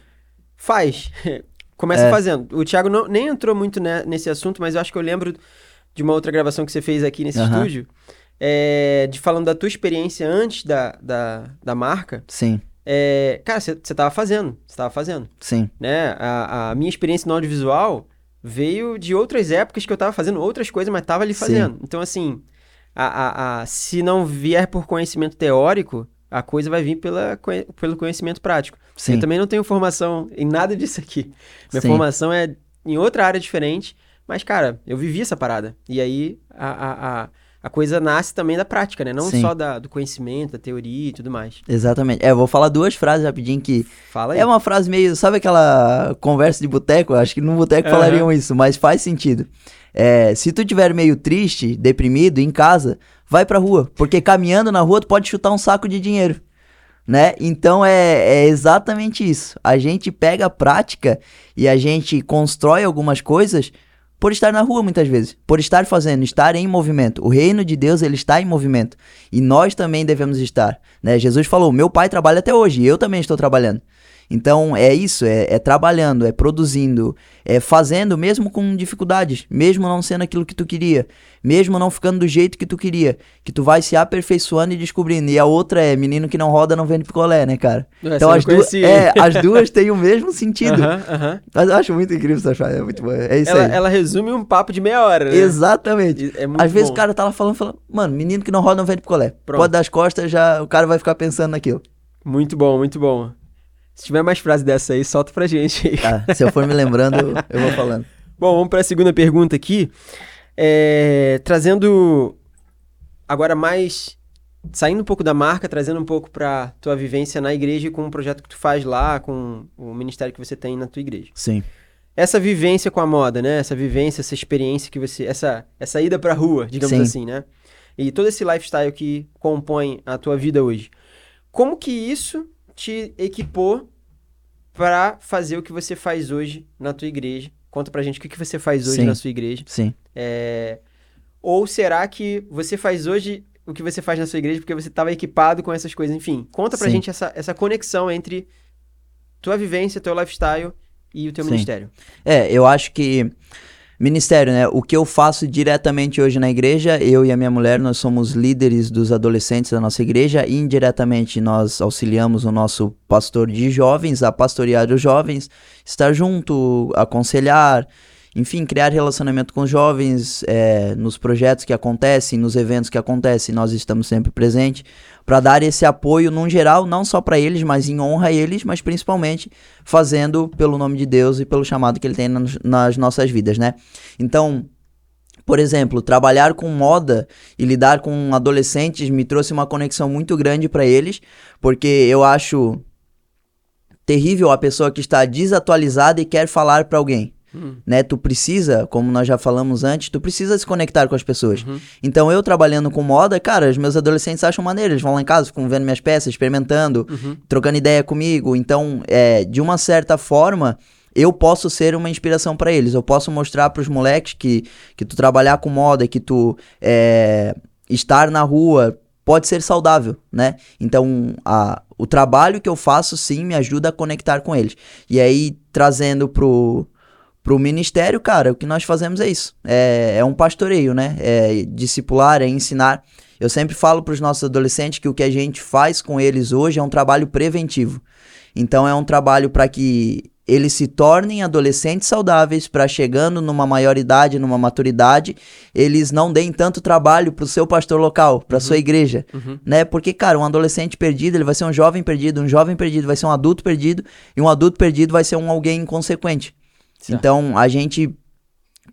faz. [LAUGHS] Começa É. fazendo. O Thiago não, nem entrou muito ne- nesse assunto, mas eu acho que eu lembro de uma outra gravação que você fez aqui nesse Aham. estúdio, é, de falando da tua experiência antes da, da, da marca. Sim, É, cara, você você tava fazendo, você tava fazendo, sim, né? A, a minha experiência no audiovisual veio de outras épocas que eu tava fazendo outras coisas, mas tava ali Sim. fazendo. Então, assim, a, a, a- se não vier por conhecimento teórico, a coisa vai vir pela, pelo conhecimento prático. sim. Eu também não tenho formação em nada disso aqui. Minha Sim. formação é em outra área diferente, mas, cara, eu vivi essa parada. E aí a, a, a, coisa nasce também da prática, né? Não Sim. só da, do conhecimento, da teoria e tudo mais. Exatamente. É, eu vou falar duas frases rapidinho que Fala aí. É uma frase meio, sabe aquela conversa de boteco? Acho que no boteco Aham. falariam isso, mas faz sentido. É, se tu tiver meio triste, deprimido, em casa, vai pra rua, porque caminhando na rua tu pode chutar um saco de dinheiro, né? Então é, é exatamente isso. A gente pega a prática e a gente constrói algumas coisas por estar na rua muitas vezes, por estar fazendo, estar em movimento. O reino de Deus ele está em movimento e nós também devemos estar, né? Jesus falou: "Meu pai trabalha até hoje, e eu também estou trabalhando". Então é isso, é, é trabalhando, é produzindo, é fazendo mesmo com dificuldades, mesmo não sendo aquilo que tu queria, mesmo não ficando do jeito que tu queria, que tu vai se aperfeiçoando e descobrindo. E a outra é menino que não roda não vende picolé, né, cara? Essa então as duas, é, as duas têm o mesmo [LAUGHS] sentido. Mas eu acho muito incrível essa frase, é muito boa. É isso Ela, aí. ela resume um papo de meia hora, né? Exatamente. É Às vezes bom. o cara tá lá falando, falando, mano, menino que não roda não vende picolé. Pronto. Pode dar as costas, já o cara vai ficar pensando naquilo. Muito bom, muito bom. Se tiver mais frase dessa aí, solta pra gente aí. Tá, se eu for me lembrando, [LAUGHS] eu, vou falando. Bom, vamos para a segunda pergunta aqui. É, trazendo agora mais. Saindo um pouco da marca, trazendo um pouco para tua vivência na igreja com o projeto que tu faz lá, com o ministério que você tem na tua igreja. Sim. Essa vivência com a moda, né? Essa vivência, essa experiência que você. Essa, essa ida pra rua, digamos Sim. assim, né? E todo esse lifestyle que compõe a tua vida hoje. Como que isso te equipou para fazer o que você faz hoje na tua igreja? Conta pra gente o que, que você faz hoje Sim. na sua igreja. Sim. É, Ou será que você faz hoje o que você faz na sua igreja porque você estava equipado com essas coisas? Enfim, conta pra Sim. gente essa, essa conexão entre tua vivência, teu lifestyle e o teu Sim. ministério. É, eu acho que ministério, né? O que eu faço diretamente hoje na igreja, eu e a minha mulher, nós somos líderes dos adolescentes da nossa igreja e indiretamente nós auxiliamos o nosso pastor de jovens a pastorear os jovens, estar junto, aconselhar, enfim, criar relacionamento com os jovens, é, nos projetos que acontecem, nos eventos que acontecem, nós estamos sempre presentes para dar esse apoio num geral, não só para eles, mas em honra a eles, mas principalmente fazendo pelo nome de Deus e pelo chamado que ele tem nas, nas nossas vidas, né? Então, por exemplo, trabalhar com moda e lidar com adolescentes me trouxe uma conexão muito grande para eles, porque eu acho terrível a pessoa que está desatualizada e quer falar para alguém. Hum. Né, tu precisa, como nós já falamos antes, tu precisa se conectar com as pessoas. Uhum. Então eu trabalhando com moda, cara, os meus adolescentes acham maneiro, eles vão lá em casa, ficam vendo minhas peças, experimentando, Uhum. trocando ideia comigo. Então, é, de uma certa forma, eu posso ser uma inspiração pra eles. Eu posso mostrar pros moleques que, que tu trabalhar com moda, que tu é, estar na rua pode ser saudável, né? Então, a, o trabalho que eu faço, sim, me ajuda a conectar com eles. E aí, trazendo pro, pro ministério, cara, o que nós fazemos é isso. É, é um pastoreio, né? É discipular, é ensinar. Eu sempre falo para os nossos adolescentes que o que a gente faz com eles hoje é um trabalho preventivo. Então é um trabalho para que eles se tornem adolescentes saudáveis para chegando numa maioridade, numa maturidade, eles não deem tanto trabalho pro seu pastor local, pra Uhum. sua igreja, Uhum. né? Porque, cara, um adolescente perdido, ele vai ser um jovem perdido, um jovem perdido vai ser um adulto perdido, e um adulto perdido vai ser um alguém inconsequente. Certo. Então, a gente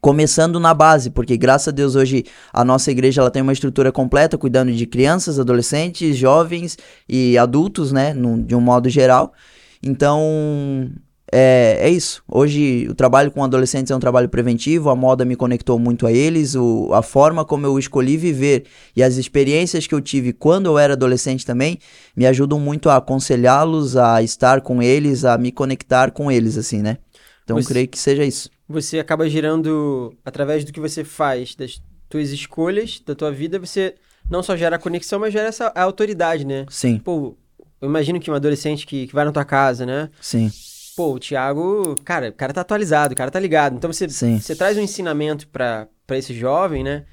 começando na base, porque graças a Deus hoje a nossa igreja ela tem uma estrutura completa, cuidando de crianças, adolescentes, jovens e adultos, né, de um modo geral. Então, é, é isso. Hoje o trabalho com adolescentes é um trabalho preventivo, a moda me conectou muito a eles, o, a forma como eu escolhi viver e as experiências que eu tive quando eu era adolescente também me ajudam muito a aconselhá-los, a estar com eles, a me conectar com eles, assim, né? Então, Você- creio que seja isso. Você acaba girando, através do que você faz, das tuas escolhas, da tua vida, você não só gera a conexão, mas gera essa a autoridade, né? Sim, Pô, eu imagino que um adolescente que, que vai na tua casa, né? sim, Pô, o Thiago, cara, o cara tá atualizado, o cara tá ligado. Então você, Sim. você traz um ensinamento pra, pra esse jovem, né?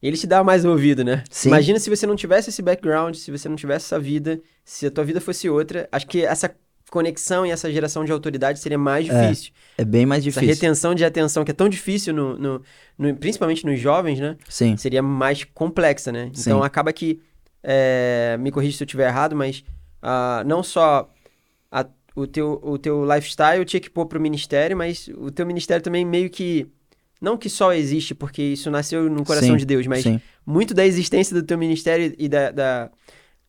E ele te dá mais ouvido, né? Sim. Imagina se você não tivesse esse background, se você não tivesse essa vida, se a tua vida fosse outra. Acho que essa conexão e essa geração de autoridade seria mais É, difícil. é bem mais Essa difícil. retenção de atenção que é tão difícil, no, no- no- principalmente nos jovens, né? Sim, Seria mais complexa, né? Sim. Então acaba que, é, me corrija se eu estiver errado, mas ah, não só a- o, teu, o teu lifestyle tinha que pôr pro ministério, mas o teu ministério também meio que. Não que só existe porque isso nasceu no coração Sim, de Deus, mas sim, muito da existência do teu ministério e da, da,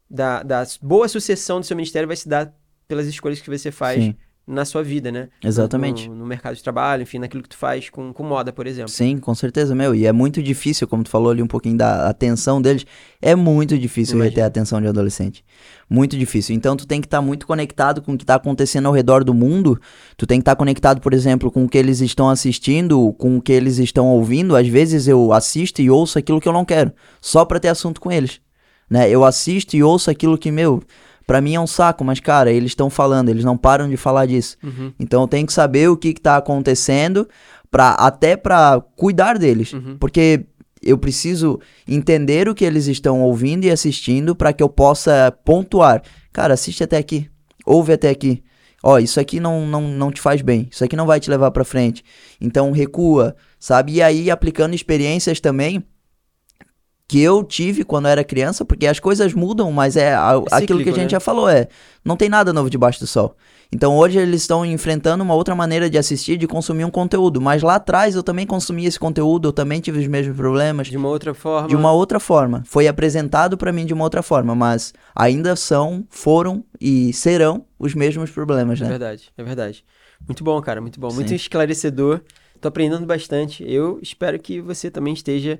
da, da boa sucessão do seu ministério vai se dar pelas escolhas que você faz sim, na sua vida, né? exatamente. No, no mercado de trabalho, enfim, naquilo que tu faz com, com moda, por exemplo. Sim, com certeza, meu. E é muito difícil, como tu falou ali um pouquinho da atenção deles, é muito difícil Imagino. reter a atenção de um adolescente. Muito difícil. Então tu tem que estar muito conectado com o que está acontecendo ao redor do mundo. Tu tem que estar conectado, por exemplo, com o que eles estão assistindo, com o que eles estão ouvindo. Às vezes eu assisto e ouço aquilo que eu não quero, só pra ter assunto com eles. Né? Eu assisto e ouço aquilo que, meu, pra mim é um saco, mas cara, eles estão falando, eles não param de falar disso. Uhum, Então eu tenho que saber o que, que tá acontecendo para até para cuidar deles, uhum. porque eu preciso entender o que eles estão ouvindo e assistindo para que eu possa pontuar. Cara, assiste até aqui, ouve até aqui. Ó, isso aqui não, não, não te faz bem, isso aqui não vai te levar para frente. Então recua, sabe? E aí aplicando experiências também que eu tive quando era criança, porque as coisas mudam, mas é a- aquilo que a gente né? já falou, é, não tem nada novo debaixo do sol. Então hoje eles estão enfrentando uma outra maneira de assistir, de consumir um conteúdo, mas lá atrás eu também consumia esse conteúdo, eu também tive os mesmos problemas, De uma outra forma. de uma outra forma. Foi apresentado pra mim de uma outra forma, mas ainda são, foram e serão os mesmos problemas, É né? verdade, é verdade. Muito bom, cara, muito bom. Muito Sim. esclarecedor. Tô aprendendo bastante. Eu espero que você também esteja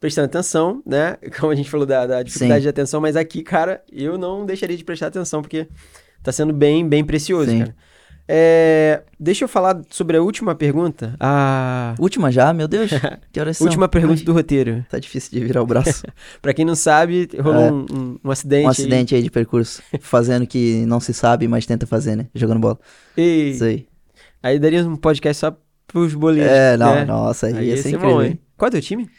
prestando atenção, né? [LAUGHS] Como a gente falou da, da dificuldade Sim. de atenção, mas aqui, cara, eu não deixaria de prestar atenção, porque tá sendo bem, bem precioso, Sim. cara. É, deixa eu falar sobre a última pergunta. A Última já, meu Deus. [LAUGHS] Que horas última pergunta Ai, do roteiro. Tá difícil de virar o braço. [LAUGHS] Pra quem não sabe, rolou É. um, um- um acidente. um acidente aí de percurso, fazendo que não se sabe, mas tenta fazer, né? Jogando bola. Aí. Ei, Isso aí. aí daria um podcast só pros boleiros. É, não, né? nossa, aí, Aí ia ia ser incrível, bom, hein? Qual é o teu time?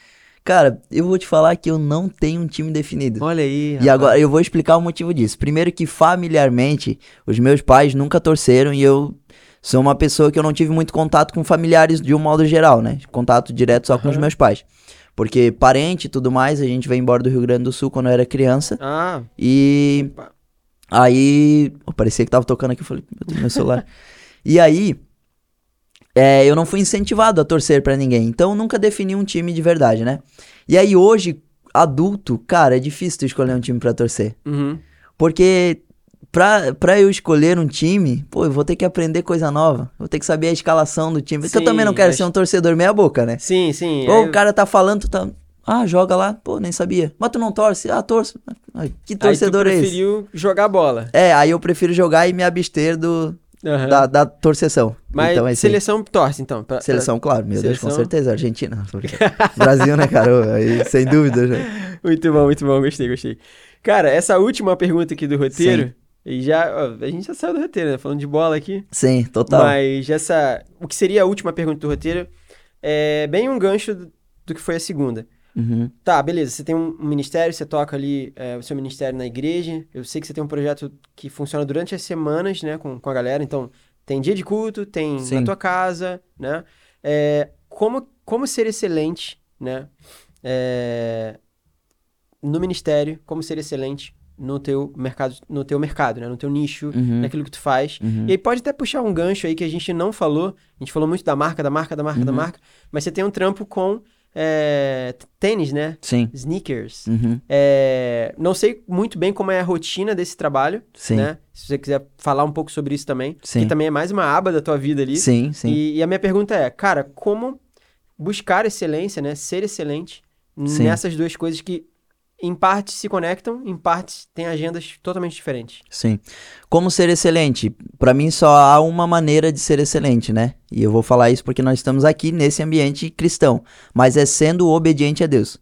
Cara, eu vou te falar que eu não tenho um time definido. Olha aí. E rapaz. agora eu vou explicar o motivo disso. Primeiro que familiarmente, os meus pais nunca torceram e eu sou uma pessoa que eu não tive muito contato com familiares de um modo geral, né? Contato direto só com os meus pais. Porque parente e tudo mais, a gente veio embora do Rio Grande do Sul quando eu era criança. Ah, E Opa. aí. Oh, parecia que tava tocando aqui, eu falei, meu Deus, meu celular. [LAUGHS] e aí. É, eu não fui incentivado a torcer pra ninguém. Então eu nunca defini um time de verdade, né? E aí hoje, adulto, cara, é difícil tu escolher um time pra torcer. uhum. Porque pra, pra eu escolher um time, pô, eu vou ter que aprender coisa nova. Vou ter que saber a escalação do time. Porque eu também não Sim, quero mas- ser um torcedor meia boca, né? Sim, sim. Ou aí- o cara tá falando, tu tá. Ah, joga lá. Pô, nem sabia. Mas tu não torce? Ah, torço. Ai, que torcedor aí é tu esse? preferiu jogar bola. É, aí eu prefiro jogar e me abster do, Aham. da, da torceção. Mas então é seleção torce, então. pra- Seleção, claro, meu Deus, com Seleção. certeza. Argentina. [LAUGHS] Brasil, né, cara? Aí, sem dúvida. Já. [LAUGHS] Muito bom, muito bom. Gostei, gostei. Cara, essa última pergunta aqui do roteiro. E já. ó, a gente já saiu do roteiro, né? Falando de bola aqui. Sim, total. Mas essa. O que seria a última pergunta do roteiro é bem um gancho do, do que foi a segunda. Uhum. Tá, beleza. Você tem um ministério, você toca ali é, o seu ministério na igreja. Eu sei que você tem um projeto que funciona durante as semanas, né, com, com a galera. Então, tem dia de culto, tem na Sim. tua casa, né? É, como, como ser excelente, né? É, no ministério, como ser excelente no teu mercado, no teu mercado, né? No teu nicho, Uhum. naquilo que tu faz. Uhum. E aí pode até puxar um gancho aí que a gente não falou. A gente falou muito da marca, da marca, da marca, da Uhum. marca. Mas você tem um trampo com é, tênis, né? Sim. Sneakers. Uhum. É, não sei muito bem como é a rotina desse trabalho, Sim. né? Se você quiser falar um pouco sobre isso também. Sim. Que também é mais uma aba da tua vida ali. Sim, sim. E, e a minha pergunta é, cara, como buscar excelência, né? Ser excelente Sim. nessas duas coisas que em parte se conectam, em parte têm agendas totalmente diferentes. Sim. Como ser excelente? Pra mim só há uma maneira de ser excelente, né? E eu vou falar isso porque nós estamos aqui nesse ambiente cristão, mas é sendo obediente a Deus.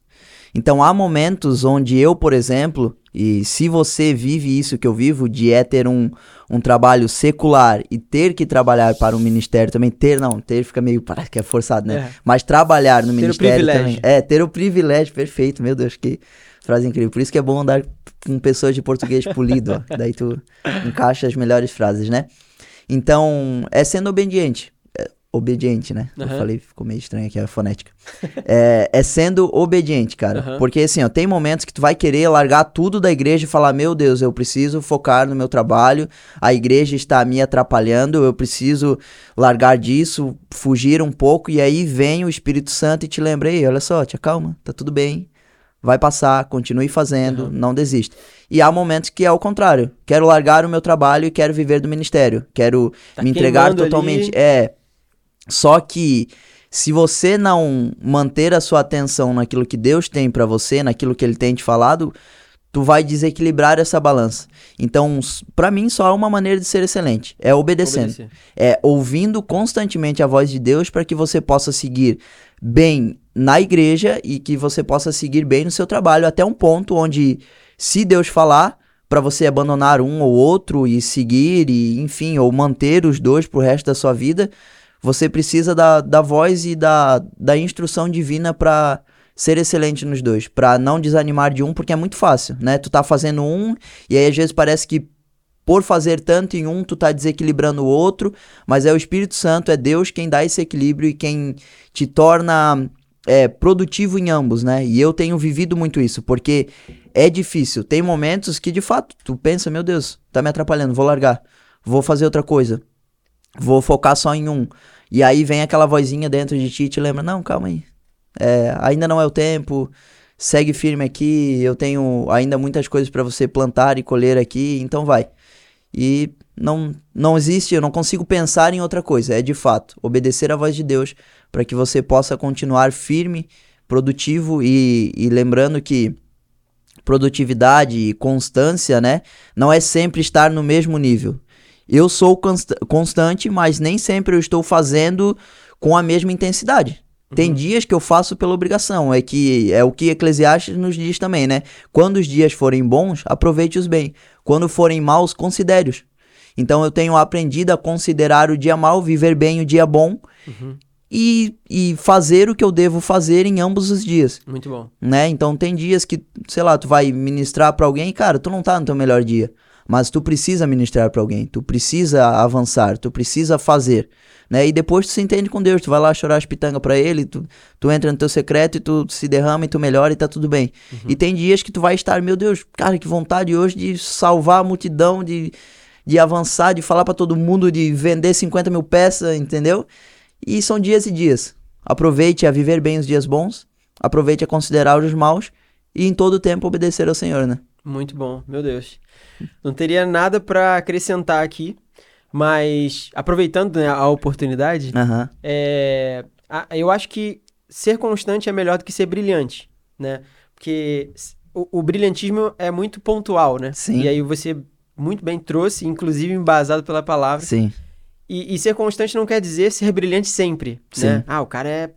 Então há momentos onde eu, por exemplo, e se você vive isso que eu vivo, de é ter um, um trabalho secular e ter que trabalhar para o ministério também, ter não, ter fica meio, parece que é forçado, né? É. Mas trabalhar no Ter o ministério também. É, ter o privilégio, perfeito, meu Deus, que frase incrível. Por isso que é bom andar com pessoas de português polido, ó. [LAUGHS] Daí tu encaixa as melhores frases, né? Então, é sendo obediente. É, obediente, né? Eu Aham. falei, ficou meio estranho aqui a fonética. [LAUGHS] é, é sendo obediente, cara. Aham. Porque assim, ó, tem momentos que tu vai querer largar tudo da igreja e falar: Meu Deus, eu preciso focar no meu trabalho, a igreja está me atrapalhando, eu preciso largar disso, fugir um pouco. E aí vem o Espírito Santo e te lembra: Ei, olha só, te acalma, tá tudo bem. Vai passar, continue fazendo, Aham. não desista. E há momentos que é o contrário. Quero largar o meu trabalho e quero viver do ministério. Quero Tá me entregar queimando ali. totalmente. É. Só que se você não manter a sua atenção naquilo que Deus tem pra você, naquilo que ele tem te falado, tu vai desequilibrar essa balança. Então, pra mim só há uma maneira de ser excelente, é obedecendo. Obedecer. É ouvindo constantemente a voz de Deus para que você possa seguir bem na igreja e que você possa seguir bem no seu trabalho até um ponto onde se Deus falar para você abandonar um ou outro e seguir e enfim, ou manter os dois pro resto da sua vida, você precisa da, da voz e da, da instrução divina para ser excelente nos dois, para não desanimar de um, porque é muito fácil, né? Tu tá fazendo um e aí às vezes parece que por fazer tanto em um, tu tá desequilibrando o outro, mas é o Espírito Santo, é Deus quem dá esse equilíbrio e quem te torna é, produtivo em ambos, né? E eu tenho vivido muito isso, porque é difícil. Tem momentos que, de fato, tu pensa, meu Deus, tá me atrapalhando, vou largar, vou fazer outra coisa, vou focar só em um. E aí vem aquela vozinha dentro de ti e te lembra, não, calma aí, é, ainda não é o tempo, segue firme aqui, eu tenho ainda muitas coisas para você plantar e colher aqui, então vai. E não, não existe, eu não consigo pensar em outra coisa. É de fato obedecer à voz de Deus para que você possa continuar firme, produtivo e, e lembrando que produtividade e constância, né, não é sempre estar no mesmo nível. Eu sou consta- constante, mas nem sempre eu estou fazendo com a mesma intensidade. Tem dias que eu faço pela obrigação, é que é o que Eclesiastes nos diz também, né? Quando os dias forem bons, aproveite-os bem. Quando forem maus, considere-os. Então eu tenho aprendido a considerar o dia mau, viver bem o dia bom Uhum. e, e fazer o que eu devo fazer em ambos os dias, Muito bom. né? Então tem dias que, sei lá, tu vai ministrar pra alguém, cara, tu não tá no teu melhor dia, mas tu precisa ministrar pra alguém, tu precisa avançar, tu precisa fazer, né? E depois tu se entende com Deus, tu vai lá chorar as pitangas pra ele, tu, tu entra no teu secreto e tu se derrama e tu melhora e tá tudo bem. E tem dias que tu vai estar, meu Deus, cara, que vontade hoje de salvar a multidão, de, de avançar, de falar pra todo mundo, de vender 50 mil peças, entendeu? E são dias e dias. Aproveite a viver bem os dias bons, aproveite a considerar os maus e em todo tempo obedecer ao Senhor, né? Muito bom, meu Deus. Não teria nada pra acrescentar aqui, mas aproveitando né, a oportunidade, Aham. é, a- eu acho que ser constante é melhor do que ser brilhante, né? Porque o, o brilhantismo é muito pontual, né? Sim. E aí você muito bem trouxe, inclusive embasado pela palavra. Sim. E, e ser constante não quer dizer ser brilhante sempre, né? Sim. Ah, o cara é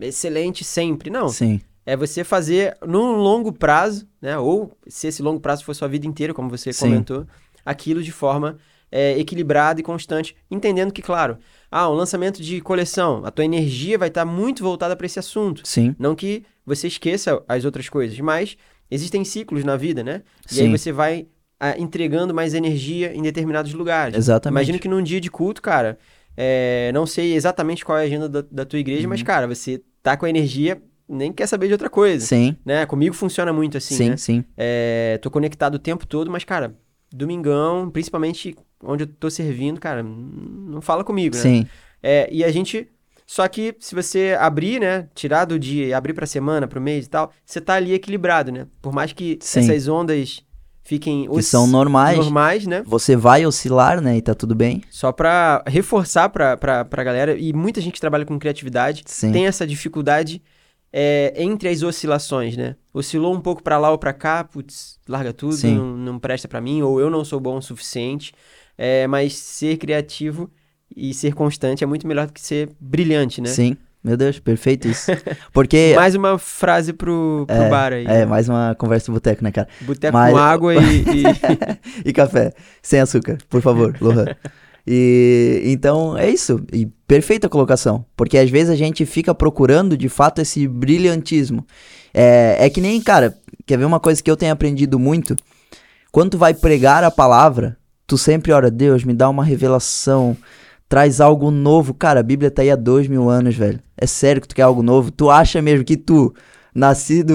excelente sempre. Não, Sim. é você fazer num longo prazo, né? Ou se esse longo prazo for sua vida inteira, como você Sim. comentou, aquilo de forma é, equilibrada e constante, entendendo que, claro, Ah, um lançamento de coleção. A tua energia vai estar muito voltada para esse assunto. Sim. Não que você esqueça as outras coisas, mas existem ciclos na vida, né? E Sim. aí você vai entregando mais energia em determinados lugares. Exatamente. Imagino que num dia de culto, cara, é, não sei exatamente qual é a agenda da, da tua igreja, Uhum. mas, cara, você tá com a energia, nem quer saber de outra coisa. Sim. Né? Comigo funciona muito assim, sim, né? sim. É, tô conectado o tempo todo, mas, cara, domingão, principalmente onde eu tô servindo, cara, não fala comigo, né? Sim. É, e a gente. Só que se você abrir, né? Tirar do dia e abrir pra semana, pro mês e tal, você tá ali equilibrado, né? Por mais que Sim. essas ondas fiquem Que são normais. normais, né? Você vai oscilar, né? E tá tudo bem. Só pra reforçar pra, pra, pra galera, e muita gente que trabalha com criatividade Sim. tem essa dificuldade é, entre as oscilações, né? Oscilou um pouco pra lá ou pra cá, putz, larga tudo, Sim. não, não presta pra mim, ou eu não sou bom o suficiente. É, mas ser criativo e ser constante é muito melhor do que ser brilhante, né? Sim. Meu Deus, perfeito isso. [LAUGHS] Porque. Mais uma frase pro, pro bar aí. É, mais uma conversa de boteco, né, cara? Boteco mas- com água e, e- [LAUGHS] e café, sem açúcar, por favor, Lohan. E então é isso. E perfeita colocação. Porque às vezes a gente fica procurando de fato esse brilhantismo. É, é que nem, cara, quer ver uma coisa que eu tenho aprendido muito? Quando tu vai pregar a palavra, tu sempre ora, Deus, me dá uma revelação, traz algo novo. Cara, a Bíblia tá aí há dois mil anos, velho. É sério que tu quer algo novo? Tu acha mesmo que tu, nascido,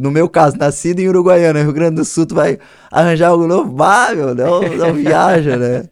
no meu caso, nascido em Uruguaiana, Rio Grande do Sul, tu vai arranjar algo novo? Bah, meu, não, não [LAUGHS] viaja, né?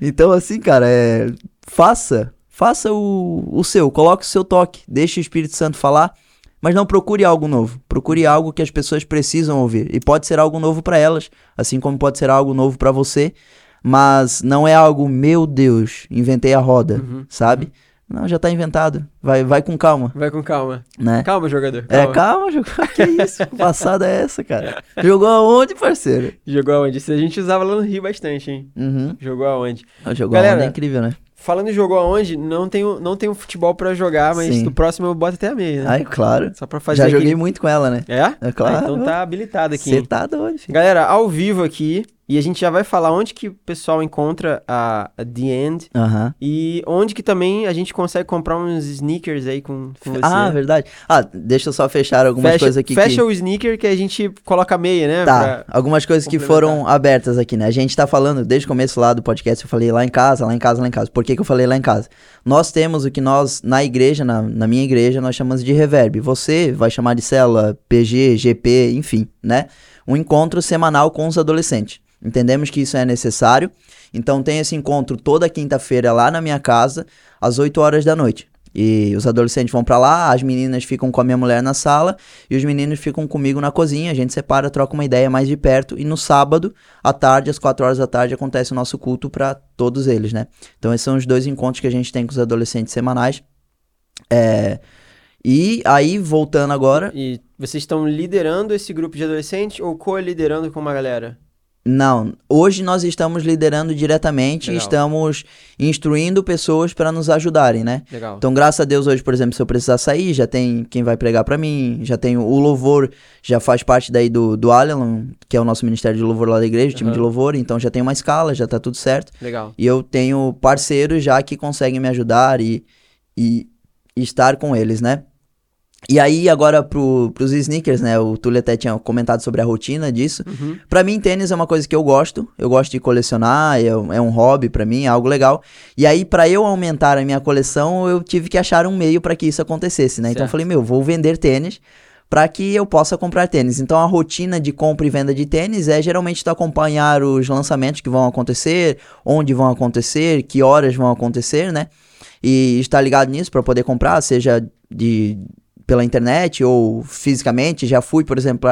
Então, assim, cara, é, faça, faça o, o seu, coloque o seu toque, deixe o Espírito Santo falar, mas não procure algo novo. Procure algo que as pessoas precisam ouvir. E pode ser algo novo pra elas, assim como pode ser algo novo pra você, mas não é algo, meu Deus, inventei a roda, Uhum, sabe? Não, já tá inventado. Vai, vai com calma, Vai com calma. né? Calma, jogador. É, calma, jogou. [LAUGHS] Que isso? Que passada é essa, cara? Jogou aonde, parceiro? Jogou aonde? Isso a gente usava lá no Rio bastante, hein? Uhum. Jogou aonde? Jogou Galera, aonde é incrível, né? Falando em jogou aonde, não tenho, não tenho futebol pra jogar, mas Sim. no próximo eu boto até a meia, né? Ai, claro. Só pra fazer Já aquele- joguei muito com ela, né? É? É claro. Ah, então tá habilitado aqui. Você tá doido, filho. Galera, ao vivo aqui, e a gente já vai falar onde que o pessoal encontra a, a The End Aham. e onde que também a gente consegue comprar uns sneakers aí com, com você. Ah, verdade. Ah, deixa eu só fechar algumas fecha coisas aqui fecha que... o sneaker que a gente coloca a meia, né? Tá, algumas coisas que foram abertas aqui, né? A gente tá falando, desde o começo lá do podcast, eu falei lá em casa, lá em casa, lá em casa. Por que, que eu falei lá em casa? Nós temos o que nós, na igreja, na, na minha igreja, nós chamamos de reverb. Você vai chamar de célula, PG, GP, enfim, né? Um encontro semanal com os adolescentes. Entendemos que isso é necessário. Então tem esse encontro toda quinta-feira lá na minha casa, às 8 horas da noite. E os adolescentes vão pra lá, as meninas ficam com a minha mulher na sala e os meninos ficam comigo na cozinha. A gente separa, troca uma ideia mais de perto. E no sábado, à tarde, às 4 horas da tarde, acontece o nosso culto pra todos eles, né? Então esses são os dois encontros que a gente tem com os adolescentes semanais. É... E aí, voltando agora, E vocês estão liderando esse grupo de adolescentes ou co-liderando com uma galera? Não, hoje nós estamos liderando diretamente e Legal. estamos instruindo pessoas para nos ajudarem, né? Legal. Então, graças a Deus, hoje, por exemplo, se eu precisar sair, já tem quem vai pregar pra mim, já tem o louvor, já faz parte daí do, do Alan, que é o nosso ministério de louvor lá da igreja, o time Aham. de louvor, então já tem uma escala, já tá tudo certo. Legal. E eu tenho parceiros já que conseguem me ajudar e, e, e estar com eles, né? E aí, agora pro, pros sneakers, né? O Túlio até tinha comentado sobre a rotina disso. Uhum. Pra mim, tênis é uma coisa que eu gosto. Eu gosto de colecionar, é, um- é um hobby pra mim, é algo legal. E aí, pra eu aumentar a minha coleção, eu tive que achar um meio pra que isso acontecesse, né? Então, eu Certo. falei, meu, vou vender tênis pra que eu possa comprar tênis. Então, a rotina de compra e venda de tênis é geralmente tu acompanhar os lançamentos que vão acontecer, onde vão acontecer, que horas vão acontecer, né? E estar ligado nisso pra poder comprar, seja de pela internet ou fisicamente. Já fui, por exemplo,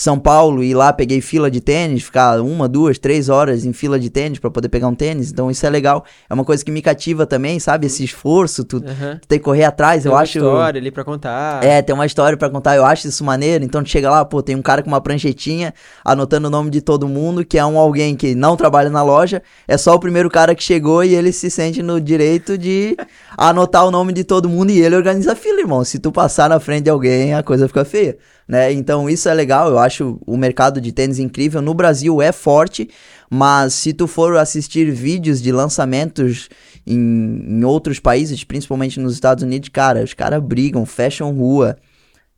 São Paulo e lá peguei fila de tênis, ficar uma, duas, três horas em fila de tênis pra poder pegar um tênis. Então isso é legal. É uma coisa que me cativa também, sabe? Esse esforço, tu, Aham. tu ter que correr atrás, Tem eu uma acho. história ali pra contar. É, tem uma história pra contar, eu acho isso maneiro. Então tu chega lá, pô, tem um cara com uma pranchetinha anotando o nome de todo mundo, que é um alguém que não trabalha na loja, é só o primeiro cara que chegou e ele se sente no direito de [LAUGHS] anotar o nome de todo mundo e ele organiza a fila, irmão. Se tu passar na frente de alguém, a coisa fica feia. Né? Então isso é legal, eu acho o mercado de tênis incrível. No Brasil é forte, mas se tu for assistir vídeos de lançamentos em, em outros países, principalmente nos Estados Unidos, cara, os caras brigam, fecham rua.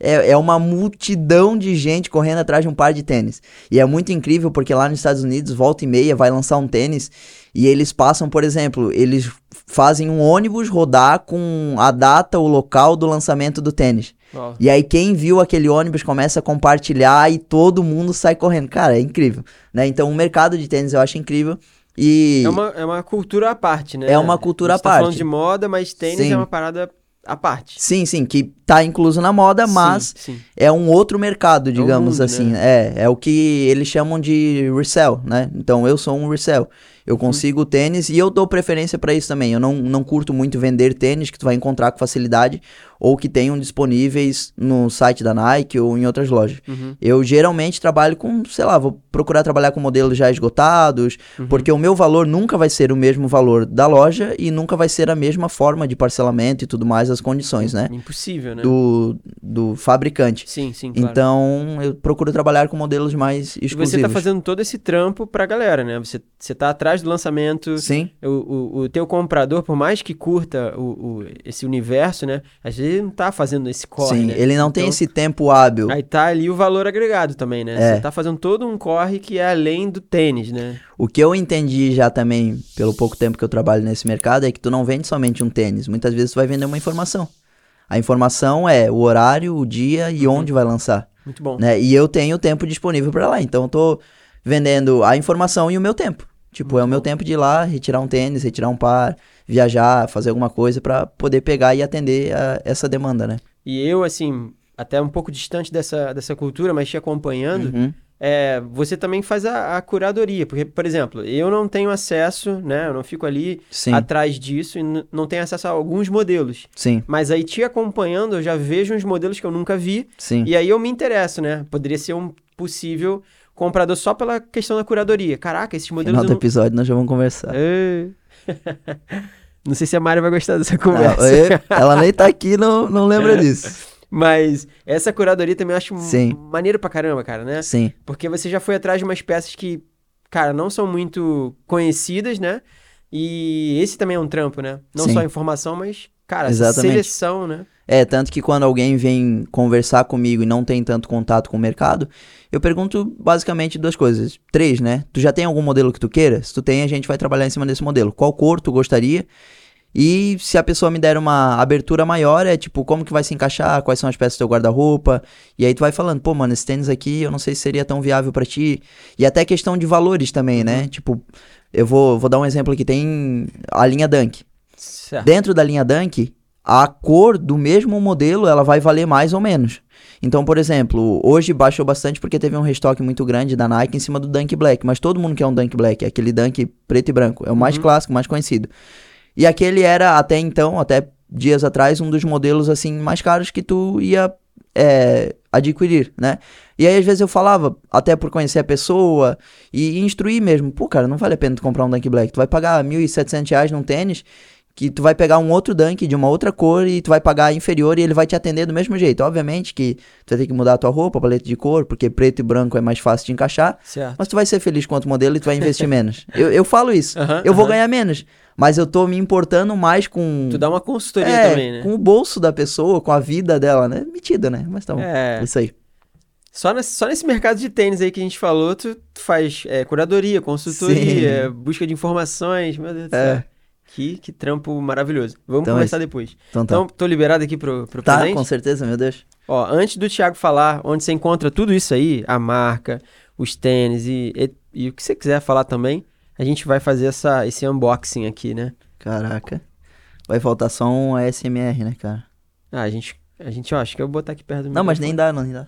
É, é uma multidão de gente correndo atrás de um par de tênis. E é muito incrível porque lá nos Estados Unidos, volta e meia, vai lançar um tênis e eles passam, por exemplo, eles fazem um ônibus rodar com a data, o local do lançamento do tênis. E aí quem viu aquele ônibus começa a compartilhar e todo mundo sai correndo. Cara, é incrível, né? Então o mercado de tênis eu acho incrível e É uma, é uma cultura à parte, né? É uma cultura à tá falando parte. de moda, mas tênis Sim. é uma parada à parte. sim, sim, que tá incluso na moda, mas Sim, sim. é um outro mercado, digamos mundo, assim. né? É, é o que eles chamam de resell, né? Então eu sou um resell. Eu consigo tênis e eu dou preferência pra isso também. Eu não, não curto muito vender tênis que tu vai encontrar com facilidade ou que tenham disponíveis no site da Nike ou em outras lojas. Uhum. Eu geralmente trabalho com, sei lá, vou procurar trabalhar com modelos já esgotados, Uhum. porque o meu valor nunca vai ser o mesmo valor da loja e nunca vai ser a mesma forma de parcelamento e tudo mais, as condições, né? Impossível, né? Do, do fabricante. Sim, sim, claro. Então, eu procuro trabalhar com modelos mais E exclusivos. você tá fazendo todo esse trampo pra galera, né? Você, você tá atrás do lançamento. Sim, O, o, o teu comprador, por mais que curta o, o- esse universo, né? Às vezes ele não tá fazendo esse corre, sim. né? Ele não tem Então, esse tempo hábil. Aí tá ali o valor agregado também, né? É. Você tá fazendo todo um corre que é além do tênis, né? O que eu entendi já também, pelo pouco tempo que eu trabalho nesse mercado, é que tu não vende somente um tênis. Muitas vezes tu vai vender uma informação. A informação é o horário, o dia e Uhum. onde vai lançar. Muito bom. né? E eu tenho tempo disponível para lá. Então eu tô vendendo a informação e o meu tempo. Tipo, é o meu tempo de ir lá, retirar um tênis, retirar um par, viajar, fazer alguma coisa para poder pegar e atender a essa demanda, né? E eu, assim, até um pouco distante dessa, dessa cultura, mas te acompanhando, Uhum. é, você também faz a, a curadoria. Porque, por exemplo, eu não tenho acesso, né? Eu não fico ali Sim, atrás disso e não tenho acesso a alguns modelos. sim, Mas aí, te acompanhando, eu já vejo uns modelos que eu nunca vi. sim. E aí eu me interesso, né? Poderia ser um possível comprador só pela questão da curadoria. Caraca, esses modelos eu do não... episódio nós já vamos conversar. É. [LAUGHS] não sei se a Mari vai gostar dessa conversa. e- ela nem tá aqui, não, não lembra disso. Mas essa curadoria também eu acho Sim. maneiro pra caramba, cara, né? Sim, Porque você já foi atrás de umas peças que, cara, não são muito conhecidas, né? E esse também é um trampo, né? Não Sim. só informação, mas, cara, Exatamente. seleção, né? É, tanto que quando alguém vem conversar comigo e não tem tanto contato com o mercado, eu pergunto basicamente duas coisas. Três, né? Tu já tem algum modelo que tu queira? Se tu tem, a gente vai trabalhar em cima desse modelo. Qual cor tu gostaria? E se a pessoa me der uma abertura maior, é tipo, como que vai se encaixar? Quais são as peças do teu guarda-roupa? E aí tu vai falando, pô, mano, esse tênis aqui eu não sei se seria tão viável pra ti. E até questão de valores também, né? Tipo, eu vou, vou dar um exemplo aqui. Tem a linha Dunk. Certo. Dentro da linha Dunk, a cor do mesmo modelo ela vai valer mais ou menos. Então, por exemplo, hoje baixou bastante porque teve um restock muito grande da Nike em cima do Dunk Black, mas todo mundo quer um Dunk Black, é aquele Dunk preto e branco, é o mais Uhum. clássico, mais conhecido. E aquele era até então, até dias atrás, um dos modelos assim mais caros que tu ia é, adquirir, né? E aí às vezes eu falava, até por conhecer a pessoa e instruir mesmo, pô, cara, não vale a pena tu comprar um Dunk Black, tu vai pagar 1.700 reais num tênis que tu vai pegar um outro Dunk de uma outra cor e tu vai pagar inferior e ele vai te atender do mesmo jeito. Obviamente que tu vai ter que mudar a tua roupa, paleta de cor, porque preto e branco é mais fácil de encaixar, Certo. mas tu vai ser feliz com outro modelo e tu vai investir [LAUGHS] menos. Eu, eu falo isso. Aham, Eu vou aham. ganhar menos, mas eu tô me importando mais com Tu dá uma consultoria é, também, né? com o bolso da pessoa, com a vida dela, né? Metida, né? Mas tá bom. É. Isso aí. Só nesse, só nesse mercado de tênis aí que a gente falou, tu, tu faz é, curadoria, consultoria, Sim. busca de informações, meu Deus do É. céu. Que, trampo maravilhoso. Vamos Então é conversar isso. depois. Então tá. Então, tô liberado aqui pro, pro tá, presente? com certeza, meu Deus. Ó, antes do Thiago falar onde você encontra tudo isso aí, a marca, os tênis e, e, e o que você quiser falar também, a gente vai fazer essa, esse unboxing aqui, né? Caraca. Vai faltar só um ASMR, né, cara? Ah, a gente, a gente, ó, acho que eu vou botar aqui perto do Não, mas nem dá, não, nem dá.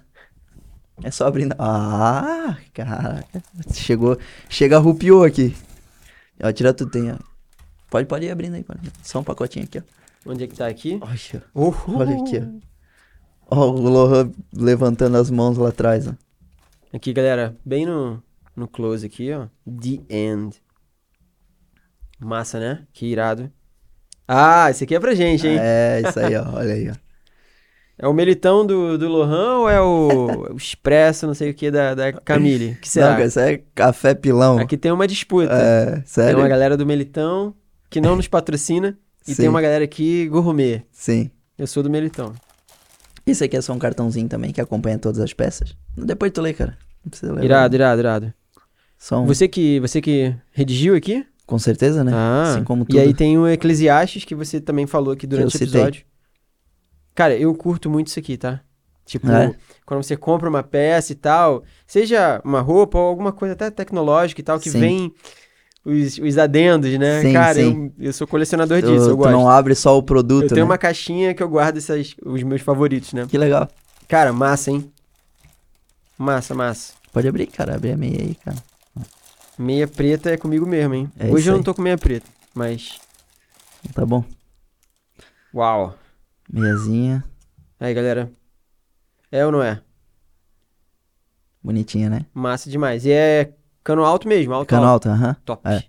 É só abrindo. Ah, caraca. Chegou. Chega, rupiou aqui. Ó, tira tudo, tem, ó. Pode, pode ir abrindo aí, pode. Só um pacotinho aqui, ó. Onde é que tá aqui? Olha, Uhul. olha aqui, ó. Ó, o Lohan levantando as mãos lá atrás, ó. Aqui, galera, bem no, no close aqui, ó. The End. Massa, né? Que irado. Ah, esse aqui é pra gente, hein? É, isso aí, ó. [LAUGHS] Olha aí, ó. É o Melitão do, do Lohan ou é o, [LAUGHS] o Expresso, não sei o que, da, da Camille? Que será? Não, isso é café pilão. Aqui tem uma disputa. É, Tem sério? uma galera do Melitão que não nos patrocina e Sim. tem uma galera aqui gourmet. Sim. Eu sou do Melitão. Esse aqui é só um cartãozinho também que acompanha todas as peças. Depois tu lê, cara. Não precisa ler. Irado, irado, irado. Só um... Você que, você que redigiu aqui? Com certeza, né? Ah, assim como tudo. e aí tem o Eclesiastes que você também falou aqui durante o episódio. Cara, eu curto muito isso aqui, tá? Tipo, É? quando você compra uma peça e tal, seja uma roupa ou alguma coisa até tecnológica e tal, que Sim. vem os, os adendos, né? Sim, Cara, sim. Eu, eu sou colecionador Tu, disso, eu tu gosto. não abre só o produto, eu tenho né? uma caixinha que eu guardo essas, os meus favoritos, né? Que legal. Cara, massa, hein? Massa, massa. Pode abrir, cara. Abre a meia aí, cara. Meia preta é comigo mesmo, hein? É Hoje eu não aí. tô com meia preta, mas. Tá bom. Uau! Meiazinha. Aí, galera. É ou não é? Bonitinha, né? Massa demais. E é cano alto mesmo, alto, Cano alto. aham. Top. É.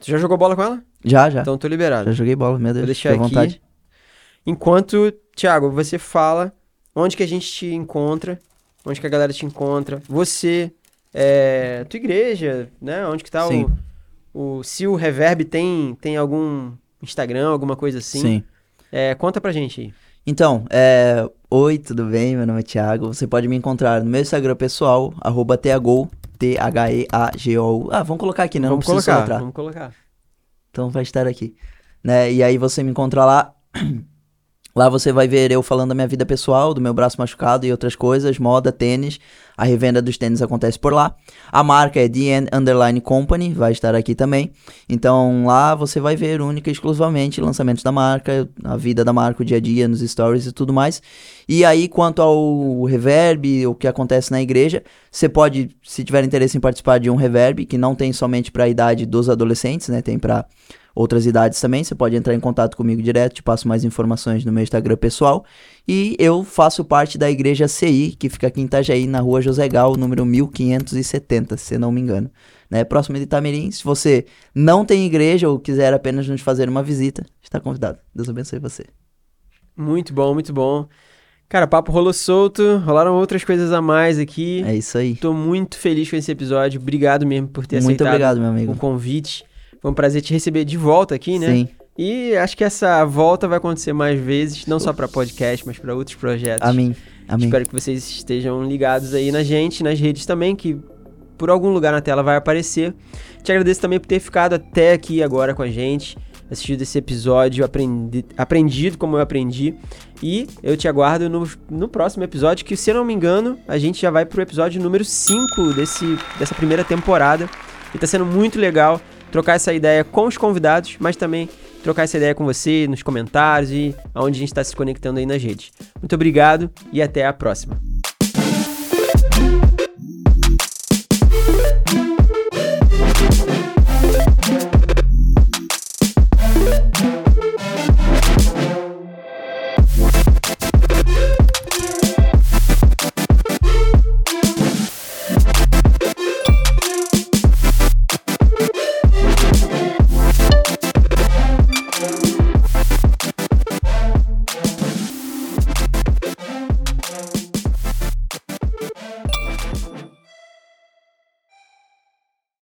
Você já jogou bola com ela? Já, já. Então tô liberado. Já joguei bola, meu Deus. Vou deixar aqui. vontade. Enquanto, Thiago, você fala onde que a gente te encontra, onde que a galera te encontra, você, é, tua igreja, né? Onde que tá Sim. o, o... Se o Reverb tem, tem algum Instagram, alguma coisa assim, Sim. é, conta pra gente aí. Então, é... Oi, tudo bem? Meu nome é Thiago. Você pode me encontrar no meu Instagram pessoal, arroba T-H-E-A-G-O-U. Ah, vamos colocar aqui, né? vamos não precisa colocar, vamos colocar. Então vai estar aqui. Né? E aí você me encontra lá. Lá você vai ver eu falando da minha vida pessoal, do meu braço machucado e outras coisas, moda, tênis. A revenda dos tênis acontece por lá. A marca é DN Underline Company, vai estar aqui também. Então lá você vai ver única e exclusivamente lançamentos da marca, a vida da marca, o dia a dia, nos stories e tudo mais. E aí, quanto ao reverb, o que acontece na igreja, você pode, se tiver interesse em participar de um reverb, que não tem somente para a idade dos adolescentes, né? Tem para outras idades também. Você pode entrar em contato comigo direto, te passo mais informações no meu Instagram pessoal. E eu faço parte da igreja CI, que fica aqui em Itajaí, na rua José Gal, número 1570, se não me engano. Né? Próximo de Itamirim. Se você não tem igreja ou quiser apenas nos fazer uma visita, está convidado. Deus abençoe você. Muito bom, muito bom. Cara, o papo rolou solto, rolaram outras coisas a mais aqui. É isso aí. Tô muito feliz com esse episódio. Obrigado mesmo por ter Muito aceitado obrigado, meu o amigo. convite. Foi um prazer te receber de volta aqui, né? Sim. E acho que essa volta vai acontecer mais vezes, não só pra podcast, mas pra outros projetos. Amém. Amém. Espero que vocês estejam ligados aí na gente, nas redes também, que por algum lugar na tela vai aparecer. Te agradeço também por ter ficado até aqui agora com a gente, assistido esse episódio, aprendi, aprendido como eu aprendi. E eu te aguardo no, no próximo episódio, que se eu não me engano, a gente já vai pro episódio número 5 desse, dessa primeira temporada. E tá sendo muito legal trocar essa ideia com os convidados, mas também trocar essa ideia com você nos comentários e aonde a gente está se conectando aí nas redes. Muito obrigado e até a próxima.